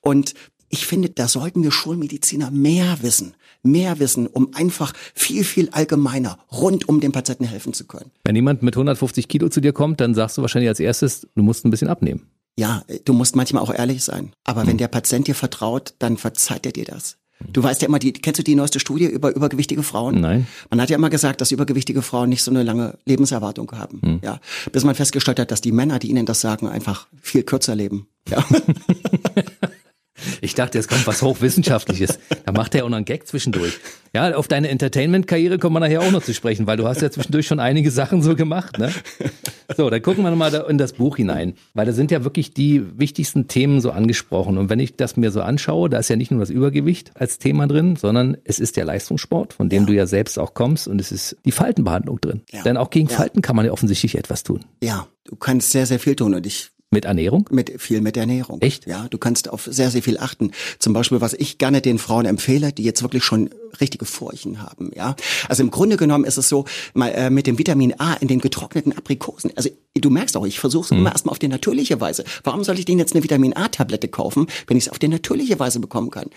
und ich finde, da sollten wir Schulmediziner mehr wissen, mehr wissen, um einfach viel, viel allgemeiner rund um den Patienten helfen zu können. Wenn jemand mit 150 Kilo zu dir kommt, dann sagst du wahrscheinlich als erstes, du musst ein bisschen abnehmen. Ja, du musst manchmal auch ehrlich sein. Aber hm. wenn der Patient dir vertraut, dann verzeiht er dir das. Du weißt ja immer, die, kennst du die neueste Studie über übergewichtige Frauen? Nein. Man hat ja immer gesagt, dass übergewichtige Frauen nicht so eine lange Lebenserwartung haben. Hm. Ja, bis man festgestellt hat, dass die Männer, die ihnen das sagen, einfach viel kürzer leben. Ja. Ich dachte, jetzt kommt was Hochwissenschaftliches. Da macht er auch noch einen Gag zwischendurch. Ja, auf deine Entertainment-Karriere kommen wir nachher auch noch zu sprechen, weil du hast ja zwischendurch schon einige Sachen so gemacht. Ne? So, dann gucken wir nochmal in das Buch hinein, weil da sind ja wirklich die wichtigsten Themen so angesprochen. Und wenn ich das mir so anschaue, da ist ja nicht nur das Übergewicht als Thema drin, sondern es ist der Leistungssport, von dem ja. du ja selbst auch kommst, und es ist die Faltenbehandlung drin. Ja. Denn auch gegen ja. Falten kann man ja offensichtlich etwas tun. Ja, du kannst sehr, sehr viel tun und ich mit Ernährung? Mit viel mit Ernährung. Echt? Ja, du kannst auf sehr, sehr viel achten. Zum Beispiel, was ich gerne den Frauen empfehle, die jetzt wirklich schon richtige Furchen haben. Ja, also im Grunde genommen ist es so, mal äh, mit dem Vitamin A in den getrockneten Aprikosen. Also du merkst auch, ich versuche es mhm. immer erstmal auf die natürliche Weise. Warum soll ich denen jetzt eine Vitamin A-Tablette kaufen, wenn ich es auf die natürliche Weise bekommen kann?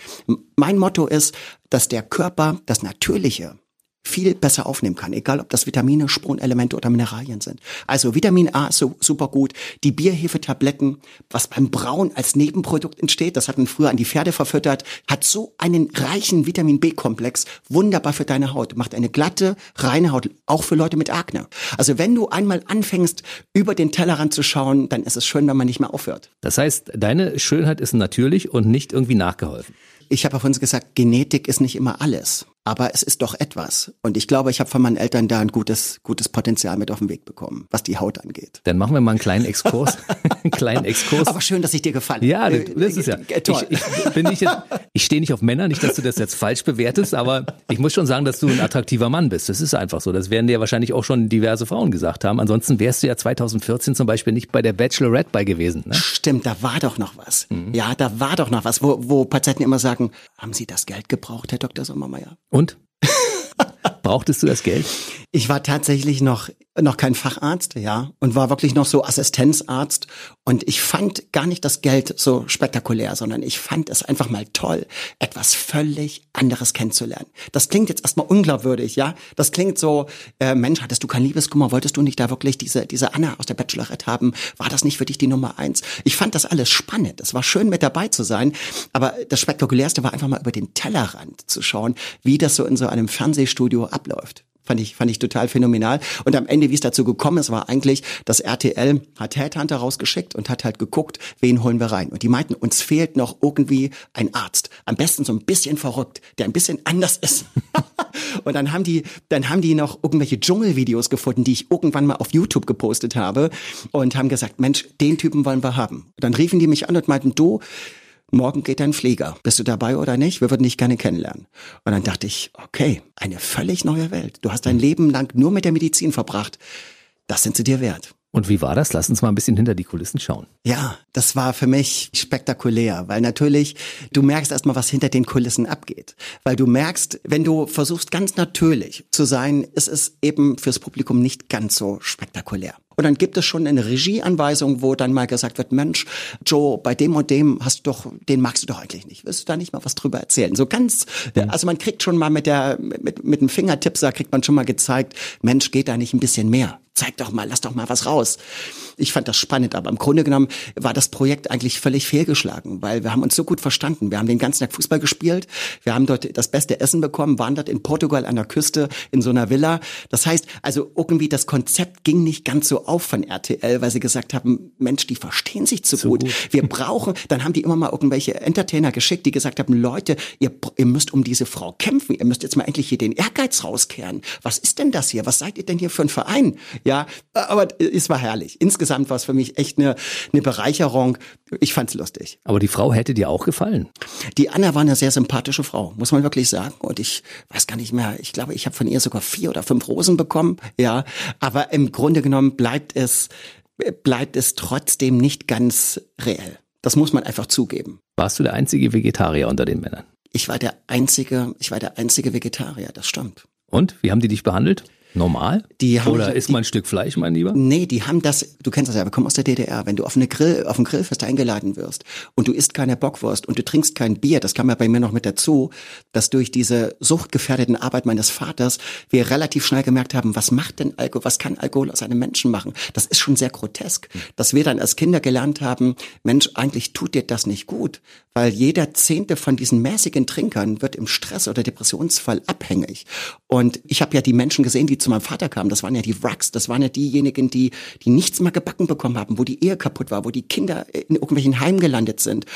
Mein Motto ist, dass der Körper das Natürliche viel besser aufnehmen kann, egal ob das Vitamine, Spurenelemente oder Mineralien sind. Also Vitamin A ist so, super gut. Die Bierhefe-Tabletten, was beim Brauen als Nebenprodukt entsteht, das hat man früher an die Pferde verfüttert, hat so einen reichen Vitamin B-Komplex, wunderbar für deine Haut, macht eine glatte, reine Haut, auch für Leute mit Akne. Also wenn du einmal anfängst, über den Tellerrand zu schauen, dann ist es schön, wenn man nicht mehr aufhört. Das heißt, deine Schönheit ist natürlich und nicht irgendwie nachgeholfen ich habe auf uns gesagt, Genetik ist nicht immer alles. Aber es ist doch etwas. Und ich glaube, ich habe von meinen Eltern da ein gutes, gutes Potenzial mit auf den Weg bekommen, was die Haut angeht. Dann machen wir mal einen kleinen Exkurs. einen kleinen Exkurs. Aber schön, dass ich dir gefallen Ja, das ist ja. Äh, toll. Ich, ich, bin nicht jetzt, ich stehe nicht auf Männer, nicht, dass du das jetzt falsch bewertest, aber ich muss schon sagen, dass du ein attraktiver Mann bist. Das ist einfach so. Das werden dir wahrscheinlich auch schon diverse Frauen gesagt haben. Ansonsten wärst du ja 2014 zum Beispiel nicht bei der Bachelorette bei gewesen. Ne? Stimmt, da war doch noch was. Mhm. Ja, da war doch noch was, wo, wo Patienten immer sagen, haben Sie das Geld gebraucht, Herr Dr. Sommermeier? Und? Brauchtest du das Geld? Ich war tatsächlich noch noch kein Facharzt, ja, und war wirklich noch so Assistenzarzt. Und ich fand gar nicht das Geld so spektakulär, sondern ich fand es einfach mal toll, etwas völlig anderes kennenzulernen. Das klingt jetzt erstmal unglaubwürdig, ja. Das klingt so, äh, Mensch, hattest du kein Liebeskummer, wolltest du nicht da wirklich diese, diese Anna aus der Bachelorette haben? War das nicht für dich die Nummer eins? Ich fand das alles spannend. Es war schön, mit dabei zu sein. Aber das Spektakulärste war einfach mal über den Tellerrand zu schauen, wie das so in so einem Fernsehstudio abläuft. Fand ich, fand ich total phänomenal. Und am Ende, wie es dazu gekommen ist, war eigentlich, dass RTL hat Headhunter rausgeschickt und hat halt geguckt, wen holen wir rein. Und die meinten, uns fehlt noch irgendwie ein Arzt. Am besten so ein bisschen verrückt, der ein bisschen anders ist. und dann haben die, dann haben die noch irgendwelche Dschungelvideos gefunden, die ich irgendwann mal auf YouTube gepostet habe und haben gesagt, Mensch, den Typen wollen wir haben. Und dann riefen die mich an und meinten, du, morgen geht dein Flieger. Bist du dabei oder nicht? Wir würden dich gerne kennenlernen. Und dann dachte ich, okay, eine völlig neue Welt. Du hast dein Leben lang nur mit der Medizin verbracht. Das sind sie dir wert. Und wie war das? Lass uns mal ein bisschen hinter die Kulissen schauen. Ja, das war für mich spektakulär, weil natürlich du merkst erstmal, was hinter den Kulissen abgeht. Weil du merkst, wenn du versuchst ganz natürlich zu sein, ist es eben fürs Publikum nicht ganz so spektakulär. Und dann gibt es schon eine Regieanweisung, wo dann mal gesagt wird, Mensch, Joe, bei dem und dem hast du doch, den magst du doch eigentlich nicht. Willst du da nicht mal was drüber erzählen? So ganz, also man kriegt schon mal mit der, mit, mit dem Fingertipser kriegt man schon mal gezeigt, Mensch, geht da nicht ein bisschen mehr? zeig doch mal, lass doch mal was raus. Ich fand das spannend, aber im Grunde genommen war das Projekt eigentlich völlig fehlgeschlagen, weil wir haben uns so gut verstanden. Wir haben den ganzen Tag Fußball gespielt, wir haben dort das beste Essen bekommen, waren dort in Portugal an der Küste in so einer Villa. Das heißt, also irgendwie das Konzept ging nicht ganz so auf von RTL, weil sie gesagt haben, Mensch, die verstehen sich zu so gut. gut. Wir brauchen, dann haben die immer mal irgendwelche Entertainer geschickt, die gesagt haben, Leute, ihr, ihr müsst um diese Frau kämpfen, ihr müsst jetzt mal endlich hier den Ehrgeiz rauskehren. Was ist denn das hier? Was seid ihr denn hier für ein Verein? Ja, aber es war herrlich. Insgesamt war es für mich echt eine, eine Bereicherung. Ich fand's lustig. Aber die Frau hätte dir auch gefallen. Die Anna war eine sehr sympathische Frau, muss man wirklich sagen. Und ich weiß gar nicht mehr, ich glaube, ich habe von ihr sogar vier oder fünf Rosen bekommen. Ja, aber im Grunde genommen bleibt es, bleibt es trotzdem nicht ganz reell. Das muss man einfach zugeben. Warst du der einzige Vegetarier unter den Männern? Ich war der einzige, ich war der einzige Vegetarier, das stimmt. Und wie haben die dich behandelt? Normal? Die haben, Oder isst man ein Stück Fleisch, mein Lieber? Nee, die haben das, du kennst das ja, wir kommen aus der DDR, wenn du auf eine Grill, auf ein Grillfest eingeladen wirst und du isst keine Bockwurst und du trinkst kein Bier, das kam ja bei mir noch mit dazu, dass durch diese suchtgefährdeten Arbeit meines Vaters wir relativ schnell gemerkt haben, was macht denn Alkohol, was kann Alkohol aus einem Menschen machen? Das ist schon sehr grotesk, dass wir dann als Kinder gelernt haben, Mensch, eigentlich tut dir das nicht gut, weil jeder Zehnte von diesen mäßigen Trinkern wird im Stress- oder Depressionsfall abhängig. Und ich habe ja die Menschen gesehen, die zu meinem Vater kamen, das waren ja die Wracks, das waren ja diejenigen, die, die nichts mehr gebacken bekommen haben, wo die Ehe kaputt war, wo die Kinder in irgendwelchen Heimen gelandet sind.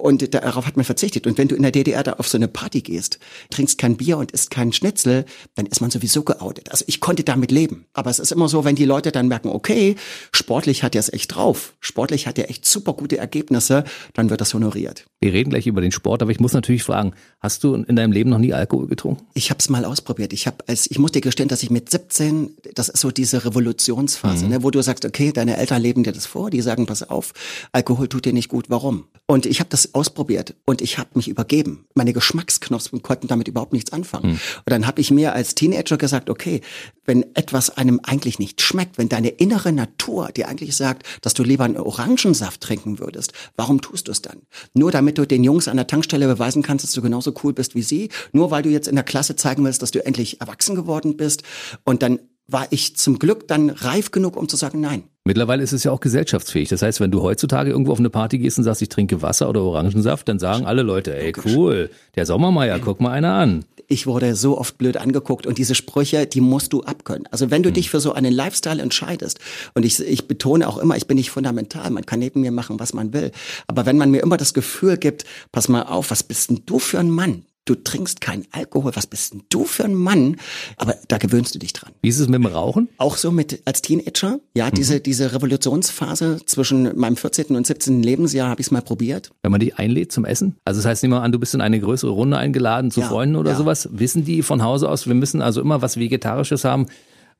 Und darauf hat man verzichtet. Und wenn du in der DDR da auf so eine Party gehst, trinkst kein Bier und isst keinen Schnitzel, dann ist man sowieso geoutet. Also ich konnte damit leben. Aber es ist immer so, wenn die Leute dann merken, okay, sportlich hat er es echt drauf, sportlich hat er echt super gute Ergebnisse, dann wird das honoriert. Wir reden gleich über den Sport, aber ich muss natürlich fragen, hast du in deinem Leben noch nie Alkohol getrunken? Ich habe es mal ausprobiert. Ich habe als ich muss dir gestehen, dass ich mit 17, das ist so diese Revolutionsphase, mhm. ne, wo du sagst, okay, deine Eltern leben dir das vor, die sagen, pass auf, Alkohol tut dir nicht gut, warum? Und ich habe das ausprobiert und ich habe mich übergeben. Meine Geschmacksknospen konnten damit überhaupt nichts anfangen. Mhm. Und dann habe ich mir als Teenager gesagt, okay, wenn etwas einem eigentlich nicht schmeckt, wenn deine innere Natur dir eigentlich sagt, dass du lieber einen Orangensaft trinken würdest, warum tust du es dann? Nur damit du den Jungs an der Tankstelle beweisen kannst, dass du genauso cool bist wie sie, nur weil du jetzt in der Klasse zeigen willst, dass du endlich erwachsen geworden bist und dann war ich zum Glück dann reif genug, um zu sagen, nein. Mittlerweile ist es ja auch gesellschaftsfähig. Das heißt, wenn du heutzutage irgendwo auf eine Party gehst und sagst, ich trinke Wasser oder Orangensaft, dann sagen alle Leute, ey, cool, der Sommermeier, guck mal einer an. Ich wurde so oft blöd angeguckt und diese Sprüche, die musst du abkönnen. Also wenn du hm. dich für so einen Lifestyle entscheidest, und ich, ich betone auch immer, ich bin nicht fundamental, man kann neben mir machen, was man will. Aber wenn man mir immer das Gefühl gibt, pass mal auf, was bist denn du für ein Mann? Du trinkst keinen Alkohol, was bist denn du für ein Mann? Aber da gewöhnst du dich dran. Wie ist es mit dem Rauchen? Auch so mit als Teenager, ja, mhm. diese, diese Revolutionsphase zwischen meinem 14. und 17. Lebensjahr habe ich es mal probiert. Wenn man dich einlädt zum Essen? Also das heißt, nehmen wir an, du bist in eine größere Runde eingeladen zu ja, Freunden oder ja. sowas. Wissen die von Hause aus, wir müssen also immer was Vegetarisches haben?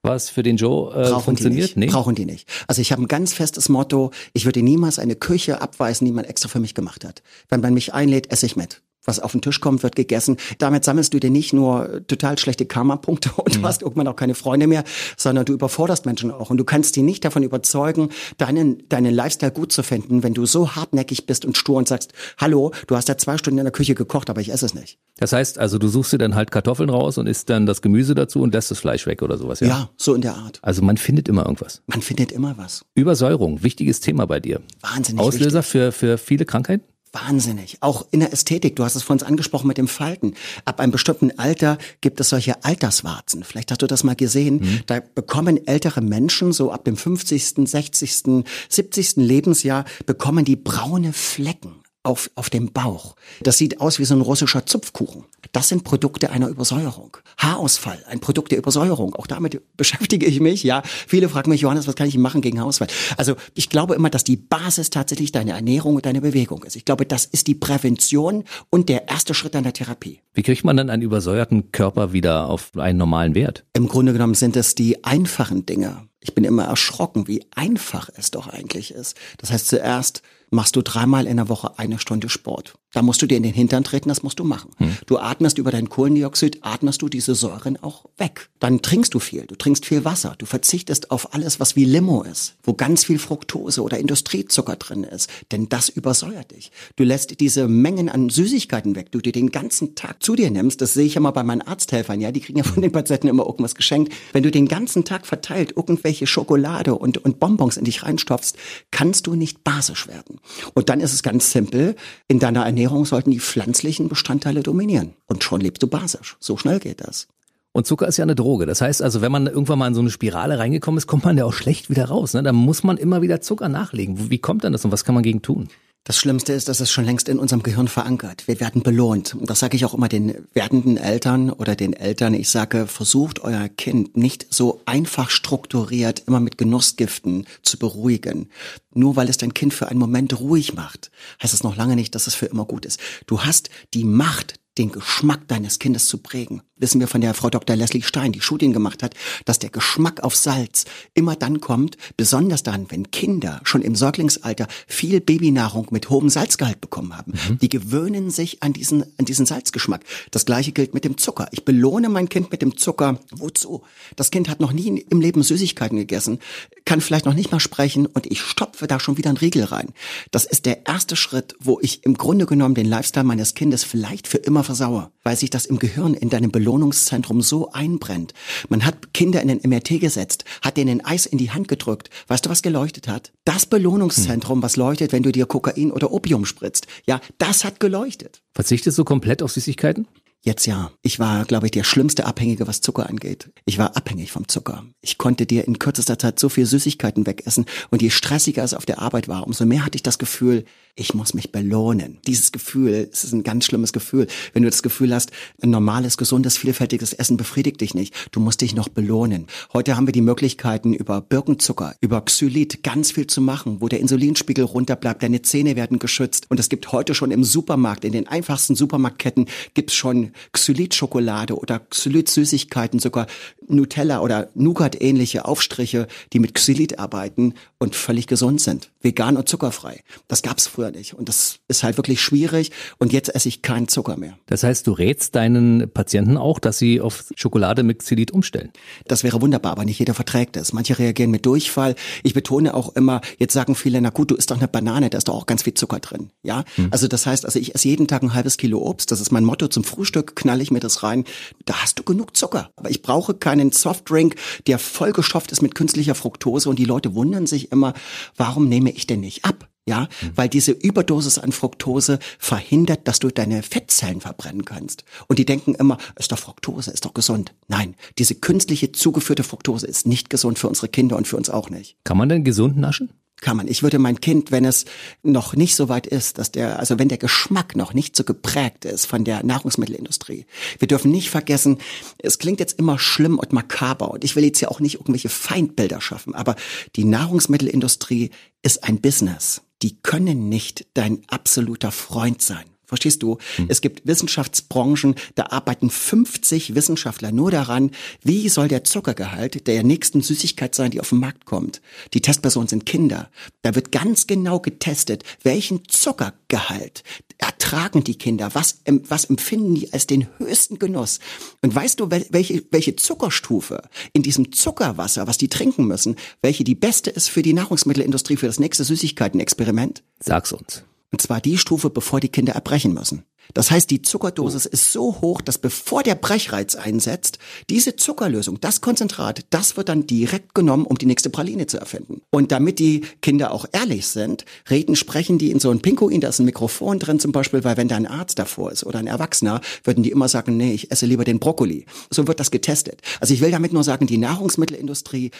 was für den Joe äh, Brauchen funktioniert? Die nicht. Nee? Brauchen die nicht. Also ich habe ein ganz festes Motto, ich würde niemals eine Küche abweisen, die man extra für mich gemacht hat. Wenn man mich einlädt, esse ich mit was auf den Tisch kommt, wird gegessen. Damit sammelst du dir nicht nur total schlechte Karma-Punkte und mhm. du hast irgendwann auch keine Freunde mehr, sondern du überforderst Menschen auch. Und du kannst die nicht davon überzeugen, deinen, deinen Lifestyle gut zu finden, wenn du so hartnäckig bist und stur und sagst, hallo, du hast ja zwei Stunden in der Küche gekocht, aber ich esse es nicht. Das heißt also, du suchst dir dann halt Kartoffeln raus und isst dann das Gemüse dazu und lässt das Fleisch weg oder sowas, ja? Ja, so in der Art. Also man findet immer irgendwas. Man findet immer was. Übersäuerung, wichtiges Thema bei dir. Wahnsinnig Auslöser wichtig. für, für viele Krankheiten? Wahnsinnig. Auch in der Ästhetik. Du hast es vorhin angesprochen mit dem Falten. Ab einem bestimmten Alter gibt es solche Alterswarzen. Vielleicht hast du das mal gesehen. Mhm. Da bekommen ältere Menschen so ab dem 50., 60., 70. Lebensjahr bekommen die braune Flecken auf, auf dem Bauch. Das sieht aus wie so ein russischer Zupfkuchen. Das sind Produkte einer Übersäuerung. Haarausfall, ein Produkt der Übersäuerung. Auch damit beschäftige ich mich. Ja, viele fragen mich, Johannes, was kann ich machen gegen Haarausfall? Also ich glaube immer, dass die Basis tatsächlich deine Ernährung und deine Bewegung ist. Ich glaube, das ist die Prävention und der erste Schritt an der Therapie. Wie kriegt man dann einen übersäuerten Körper wieder auf einen normalen Wert? Im Grunde genommen sind es die einfachen Dinge. Ich bin immer erschrocken, wie einfach es doch eigentlich ist. Das heißt, zuerst machst du dreimal in der Woche eine Stunde Sport. Da musst du dir in den Hintern treten, das musst du machen. Hm. Du atmest über dein Kohlendioxid, atmest du diese Säuren auch weg. Dann trinkst du viel, du trinkst viel Wasser, du verzichtest auf alles, was wie Limo ist, wo ganz viel Fructose oder Industriezucker drin ist, denn das übersäuert dich. Du lässt diese Mengen an Süßigkeiten weg, du dir den ganzen Tag zu dir nimmst, das sehe ich immer bei meinen Arzthelfern, ja, die kriegen ja von den Patienten immer irgendwas geschenkt. Wenn du den ganzen Tag verteilt irgendwelche Schokolade und, und Bonbons in dich reinstopfst, kannst du nicht basisch werden. Und dann ist es ganz simpel, in deiner Ernährung Ernährung sollten die pflanzlichen Bestandteile dominieren. Und schon lebst du basisch. So schnell geht das. Und Zucker ist ja eine Droge. Das heißt also, wenn man irgendwann mal in so eine Spirale reingekommen ist, kommt man ja auch schlecht wieder raus. Ne? Da muss man immer wieder Zucker nachlegen. Wie kommt denn das und was kann man gegen tun? Das Schlimmste ist, dass es schon längst in unserem Gehirn verankert. Wir werden belohnt. Und das sage ich auch immer den werdenden Eltern oder den Eltern. Ich sage, versucht euer Kind nicht so einfach strukturiert immer mit Genussgiften zu beruhigen. Nur weil es dein Kind für einen Moment ruhig macht, heißt es noch lange nicht, dass es für immer gut ist. Du hast die Macht, den Geschmack deines Kindes zu prägen. Wissen wir von der Frau Dr. Leslie Stein, die Studien gemacht hat, dass der Geschmack auf Salz immer dann kommt, besonders dann, wenn Kinder schon im Säuglingsalter viel Babynahrung mit hohem Salzgehalt bekommen haben. Mhm. Die gewöhnen sich an diesen, an diesen Salzgeschmack. Das gleiche gilt mit dem Zucker. Ich belohne mein Kind mit dem Zucker. Wozu? Das Kind hat noch nie im Leben Süßigkeiten gegessen, kann vielleicht noch nicht mal sprechen und ich stopfe da schon wieder einen Riegel rein. Das ist der erste Schritt, wo ich im Grunde genommen den Lifestyle meines Kindes vielleicht für immer versauere, weil sich das im Gehirn in deinem Belohnungszentrum so einbrennt. Man hat Kinder in den MRT gesetzt, hat denen Eis in die Hand gedrückt. Weißt du, was geleuchtet hat? Das Belohnungszentrum, was leuchtet, wenn du dir Kokain oder Opium spritzt. Ja, das hat geleuchtet. Verzichtest du komplett auf Süßigkeiten? Jetzt ja. Ich war, glaube ich, der schlimmste Abhängige, was Zucker angeht. Ich war abhängig vom Zucker. Ich konnte dir in kürzester Zeit so viel Süßigkeiten wegessen und je stressiger es auf der Arbeit war, umso mehr hatte ich das Gefühl, ich muss mich belohnen. Dieses Gefühl, es ist ein ganz schlimmes Gefühl. Wenn du das Gefühl hast, ein normales, gesundes, vielfältiges Essen befriedigt dich nicht. Du musst dich noch belohnen. Heute haben wir die Möglichkeiten, über Birkenzucker, über Xylit ganz viel zu machen, wo der Insulinspiegel runterbleibt, deine Zähne werden geschützt. Und es gibt heute schon im Supermarkt, in den einfachsten Supermarktketten, gibt's schon Xylit-Schokolade oder Xylit-Süßigkeiten, sogar Nutella oder Nougat-ähnliche Aufstriche, die mit Xylit arbeiten und völlig gesund sind. Vegan und zuckerfrei. Das gab's früher nicht. Und das ist halt wirklich schwierig. Und jetzt esse ich keinen Zucker mehr. Das heißt, du rätst deinen Patienten auch, dass sie auf Schokolade mit Xylit umstellen? Das wäre wunderbar, aber nicht jeder verträgt es. Manche reagieren mit Durchfall. Ich betone auch immer, jetzt sagen viele, na gut, du isst doch eine Banane, da ist doch auch ganz viel Zucker drin. Ja, hm. also das heißt, also ich esse jeden Tag ein halbes Kilo Obst. Das ist mein Motto zum Frühstück, knall ich mir das rein. Da hast du genug Zucker. Aber ich brauche keinen Softdrink, der vollgestopft ist mit künstlicher Fructose und die Leute wundern sich immer, warum nehme ich denn nicht ab? Ja, mhm. weil diese Überdosis an Fructose verhindert, dass du deine Fettzellen verbrennen kannst. Und die denken immer, ist doch Fructose, ist doch gesund. Nein, diese künstliche zugeführte Fructose ist nicht gesund für unsere Kinder und für uns auch nicht. Kann man denn gesund naschen? Kann man. Ich würde mein Kind, wenn es noch nicht so weit ist, dass der, also wenn der Geschmack noch nicht so geprägt ist von der Nahrungsmittelindustrie. Wir dürfen nicht vergessen, es klingt jetzt immer schlimm und makaber und ich will jetzt ja auch nicht irgendwelche Feindbilder schaffen, aber die Nahrungsmittelindustrie ist ein Business. Die können nicht dein absoluter Freund sein. Verstehst du? Hm. Es gibt Wissenschaftsbranchen, da arbeiten 50 Wissenschaftler nur daran, wie soll der Zuckergehalt der nächsten Süßigkeit sein, die auf den Markt kommt. Die Testpersonen sind Kinder. Da wird ganz genau getestet, welchen Zuckergehalt ertragen die Kinder, was, was empfinden die als den höchsten Genuss. Und weißt du, welche, welche Zuckerstufe in diesem Zuckerwasser, was die trinken müssen, welche die beste ist für die Nahrungsmittelindustrie für das nächste Süßigkeiten-Experiment? Sag's uns. Und zwar die Stufe, bevor die Kinder erbrechen müssen. Das heißt, die Zuckerdosis oh. ist so hoch, dass bevor der Brechreiz einsetzt, diese Zuckerlösung, das Konzentrat, das wird dann direkt genommen, um die nächste Praline zu erfinden. Und damit die Kinder auch ehrlich sind, reden, sprechen die in so ein Pinguin, da ist ein Mikrofon drin zum Beispiel, weil wenn da ein Arzt davor ist oder ein Erwachsener, würden die immer sagen, nee, ich esse lieber den Brokkoli. So wird das getestet. Also ich will damit nur sagen, die Nahrungsmittelindustrie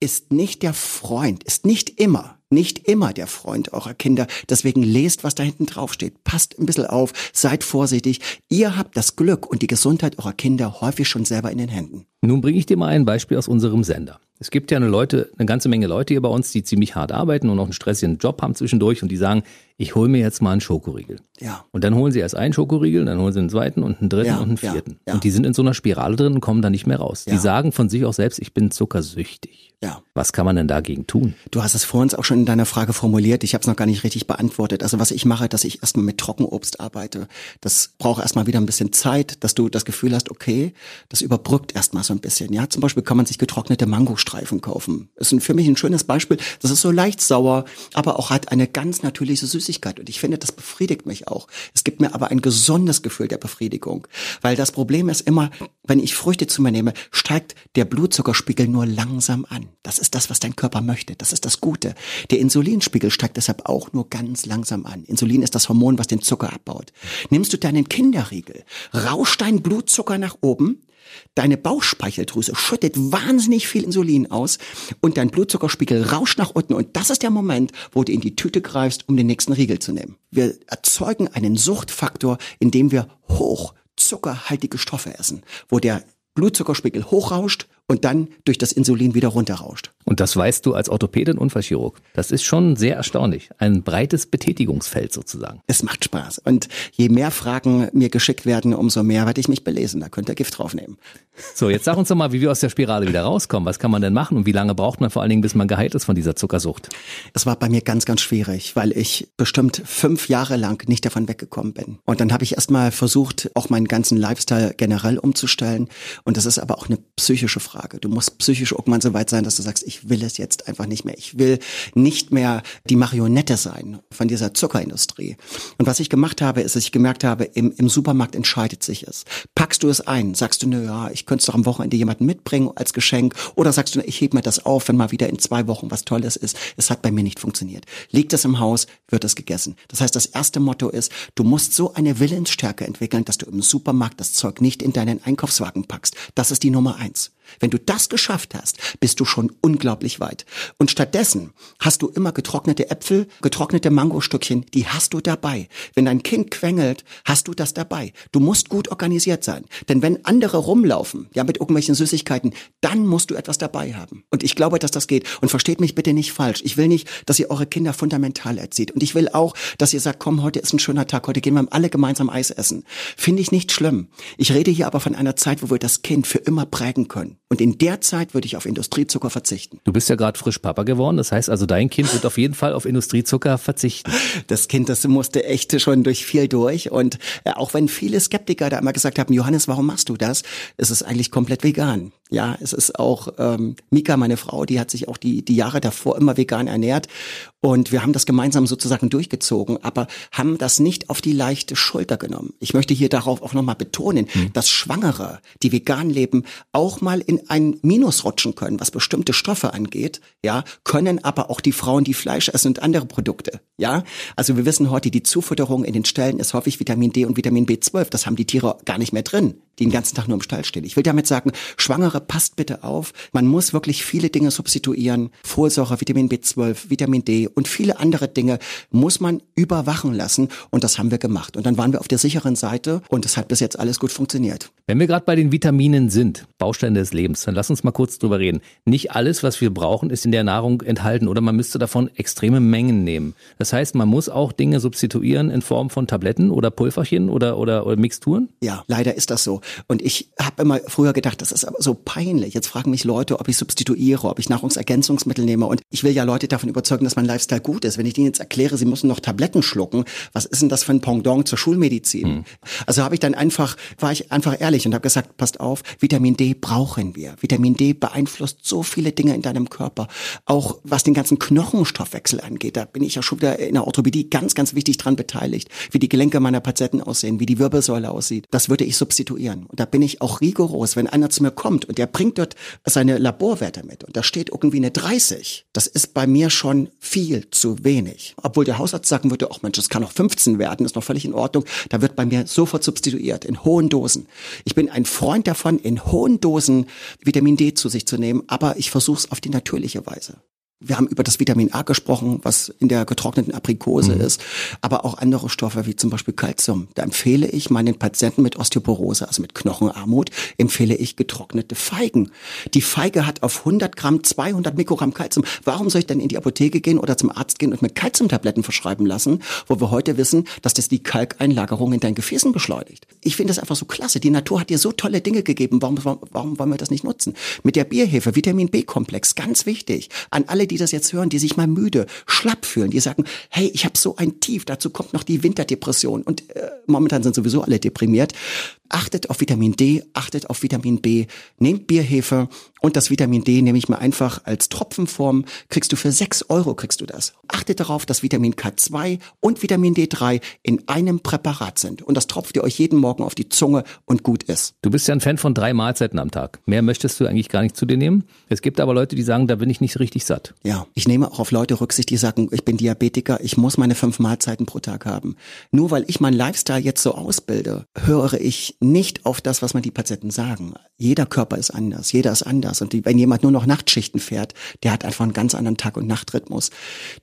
ist nicht der Freund, ist nicht immer nicht immer der Freund eurer Kinder. Deswegen lest, was da hinten drauf steht. Passt ein bisschen auf, seid vorsichtig. Ihr habt das Glück und die Gesundheit eurer Kinder häufig schon selber in den Händen. Nun bringe ich dir mal ein Beispiel aus unserem Sender. Es gibt ja eine Leute, eine ganze Menge Leute hier bei uns, die ziemlich hart arbeiten und auch einen stressigen Job haben zwischendurch und die sagen, ich hole mir jetzt mal einen Schokoriegel. Ja. Und dann holen sie erst einen Schokoriegel, dann holen sie einen zweiten und einen dritten ja, und einen vierten. Ja. Und die sind in so einer Spirale drin und kommen da nicht mehr raus. Die sagen von sich auch selbst, ich bin zuckersüchtig. Ja. Was kann man denn dagegen tun? Du hast es vor uns auch schon in deiner Frage formuliert. Ich habe es noch gar nicht richtig beantwortet. Also was ich mache, dass ich erstmal mit Trockenobst arbeite. Das braucht erstmal wieder ein bisschen Zeit, dass du das Gefühl hast, okay, das überbrückt erstmal so ein bisschen. Ja, zum Beispiel kann man sich getrocknete Mangostreifen kaufen. Das ist für mich ein schönes Beispiel. Das ist so leicht sauer, aber auch hat eine ganz natürliche Süßigkeit. Und ich finde, das befriedigt mich auch. Es gibt mir aber ein gesundes Gefühl der Befriedigung. Weil das Problem ist immer, wenn ich Früchte zu mir nehme, steigt der Blutzuckerspiegel nur langsam an. Das ist das, was dein Körper möchte. Das ist das Gute. Der Insulinspiegel steigt deshalb auch nur ganz langsam an. Insulin ist das Hormon, was den Zucker abbaut. Nimmst du deinen Kinderriegel, rauscht dein Blutzucker nach oben, Deine Bauchspeicheldrüse schüttet wahnsinnig viel Insulin aus und dein Blutzuckerspiegel rauscht nach unten und das ist der Moment, wo du in die Tüte greifst, um den nächsten Riegel zu nehmen. Wir erzeugen einen Suchtfaktor, indem wir hoch zuckerhaltige Stoffe essen, wo der Blutzuckerspiegel hochrauscht und dann durch das Insulin wieder runterrauscht. Und das weißt du als Orthopäde und Unfallchirurg. Das ist schon sehr erstaunlich. Ein breites Betätigungsfeld sozusagen. Es macht Spaß. Und je mehr Fragen mir geschickt werden, umso mehr werde ich mich belesen. Da könnt ihr Gift draufnehmen. So, jetzt sag uns doch mal, wie wir aus der Spirale wieder rauskommen. Was kann man denn machen und wie lange braucht man vor allen Dingen, bis man geheilt ist von dieser Zuckersucht? Es war bei mir ganz, ganz schwierig, weil ich bestimmt fünf Jahre lang nicht davon weggekommen bin. Und dann habe ich erstmal versucht, auch meinen ganzen Lifestyle generell umzustellen. Und das ist aber auch eine psychische Frage. Frage. Du musst psychisch irgendwann so weit sein, dass du sagst, ich will es jetzt einfach nicht mehr. Ich will nicht mehr die Marionette sein von dieser Zuckerindustrie. Und was ich gemacht habe, ist, dass ich gemerkt habe, im, im Supermarkt entscheidet sich es. Packst du es ein? Sagst du, na ja, ich könnte es doch am Wochenende jemanden mitbringen als Geschenk? Oder sagst du, ich hebe mir das auf, wenn mal wieder in zwei Wochen was Tolles ist? Es hat bei mir nicht funktioniert. Liegt es im Haus, wird es gegessen. Das heißt, das erste Motto ist, du musst so eine Willensstärke entwickeln, dass du im Supermarkt das Zeug nicht in deinen Einkaufswagen packst. Das ist die Nummer eins. Wenn du das geschafft hast, bist du schon unglaublich weit. Und stattdessen hast du immer getrocknete Äpfel, getrocknete Mangostückchen, die hast du dabei. Wenn dein Kind quengelt, hast du das dabei. Du musst gut organisiert sein. Denn wenn andere rumlaufen, ja, mit irgendwelchen Süßigkeiten, dann musst du etwas dabei haben. Und ich glaube, dass das geht. Und versteht mich bitte nicht falsch. Ich will nicht, dass ihr eure Kinder fundamental erzieht. Und ich will auch, dass ihr sagt, komm, heute ist ein schöner Tag, heute gehen wir alle gemeinsam Eis essen. Finde ich nicht schlimm. Ich rede hier aber von einer Zeit, wo wir das Kind für immer prägen können. Und in der Zeit würde ich auf Industriezucker verzichten. Du bist ja gerade frisch Papa geworden. Das heißt also, dein Kind wird auf jeden Fall auf Industriezucker verzichten. Das Kind, das musste echt schon durch viel durch. Und äh, auch wenn viele Skeptiker da immer gesagt haben, Johannes, warum machst du das? Es ist eigentlich komplett vegan. Ja, es ist auch ähm, Mika, meine Frau, die hat sich auch die, die Jahre davor immer vegan ernährt. Und wir haben das gemeinsam sozusagen durchgezogen, aber haben das nicht auf die leichte Schulter genommen. Ich möchte hier darauf auch nochmal betonen, mhm. dass Schwangere, die vegan leben, auch mal in ein Minus rutschen können, was bestimmte Stoffe angeht, ja, können aber auch die Frauen, die Fleisch essen und andere Produkte, ja. Also wir wissen heute, die Zufutterung in den Ställen ist häufig Vitamin D und Vitamin B12. Das haben die Tiere gar nicht mehr drin. Die den ganzen Tag nur im Stall stehen. Ich will damit sagen, Schwangere, passt bitte auf. Man muss wirklich viele Dinge substituieren. Folsäure, Vitamin B12, Vitamin D und viele andere Dinge muss man überwachen lassen. Und das haben wir gemacht. Und dann waren wir auf der sicheren Seite und es hat bis jetzt alles gut funktioniert. Wenn wir gerade bei den Vitaminen sind, Bausteine des Lebens, dann lass uns mal kurz drüber reden. Nicht alles, was wir brauchen, ist in der Nahrung enthalten oder man müsste davon extreme Mengen nehmen. Das heißt, man muss auch Dinge substituieren in Form von Tabletten oder Pulverchen oder, oder, oder Mixturen? Ja, leider ist das so. Und ich habe immer früher gedacht, das ist aber so peinlich. Jetzt fragen mich Leute, ob ich substituiere, ob ich Nahrungsergänzungsmittel nehme. Und ich will ja Leute davon überzeugen, dass mein Lifestyle gut ist. Wenn ich denen jetzt erkläre, sie müssen noch Tabletten schlucken, was ist denn das für ein Pendant zur Schulmedizin? Hm. Also habe ich dann einfach, war ich einfach ehrlich und habe gesagt, passt auf, Vitamin D brauchen wir. Vitamin D beeinflusst so viele Dinge in deinem Körper. Auch was den ganzen Knochenstoffwechsel angeht, da bin ich ja schon wieder in der Orthopädie ganz, ganz wichtig dran beteiligt. Wie die Gelenke meiner Patienten aussehen, wie die Wirbelsäule aussieht. Das würde ich substituieren. Und da bin ich auch rigoros. Wenn einer zu mir kommt und der bringt dort seine Laborwerte mit und da steht irgendwie eine 30, das ist bei mir schon viel zu wenig. Obwohl der Hausarzt sagen würde, ach Mensch, das kann auch 15 werden, ist noch völlig in Ordnung. Da wird bei mir sofort substituiert, in hohen Dosen. Ich bin ein Freund davon, in hohen Dosen Vitamin D zu sich zu nehmen, aber ich versuche es auf die natürliche Weise. Wir haben über das Vitamin A gesprochen, was in der getrockneten Aprikose mhm. ist, aber auch andere Stoffe wie zum Beispiel Calcium. Da empfehle ich meinen Patienten mit Osteoporose, also mit Knochenarmut, empfehle ich getrocknete Feigen. Die Feige hat auf 100 Gramm 200 Mikrogramm Calcium. Warum soll ich denn in die Apotheke gehen oder zum Arzt gehen und mir Calciumtabletten verschreiben lassen, wo wir heute wissen, dass das die Kalkeinlagerung in deinen Gefäßen beschleunigt? Ich finde das einfach so klasse. Die Natur hat dir so tolle Dinge gegeben. Warum, warum wollen wir das nicht nutzen? Mit der Bierhefe, Vitamin B-Komplex, ganz wichtig. An alle, die das jetzt hören, die sich mal müde, schlapp fühlen, die sagen, hey, ich habe so ein Tief, dazu kommt noch die Winterdepression und äh, momentan sind sowieso alle deprimiert. Achtet auf Vitamin D, achtet auf Vitamin B, nehmt Bierhefe und das Vitamin D nehme ich mir einfach als Tropfenform, kriegst du für sechs Euro kriegst du das. Achtet darauf, dass Vitamin K2 und Vitamin D3 in einem Präparat sind und das tropft ihr euch jeden Morgen auf die Zunge und gut ist. Du bist ja ein Fan von drei Mahlzeiten am Tag. Mehr möchtest du eigentlich gar nicht zu dir nehmen. Es gibt aber Leute, die sagen, da bin ich nicht richtig satt. Ja, ich nehme auch auf Leute Rücksicht, die sagen, ich bin Diabetiker, ich muss meine fünf Mahlzeiten pro Tag haben. Nur weil ich meinen Lifestyle jetzt so ausbilde, höre ich nicht auf das, was man die Patienten sagen. Jeder Körper ist anders, jeder ist anders. Und wenn jemand nur noch Nachtschichten fährt, der hat einfach einen ganz anderen Tag- und Nachtrhythmus.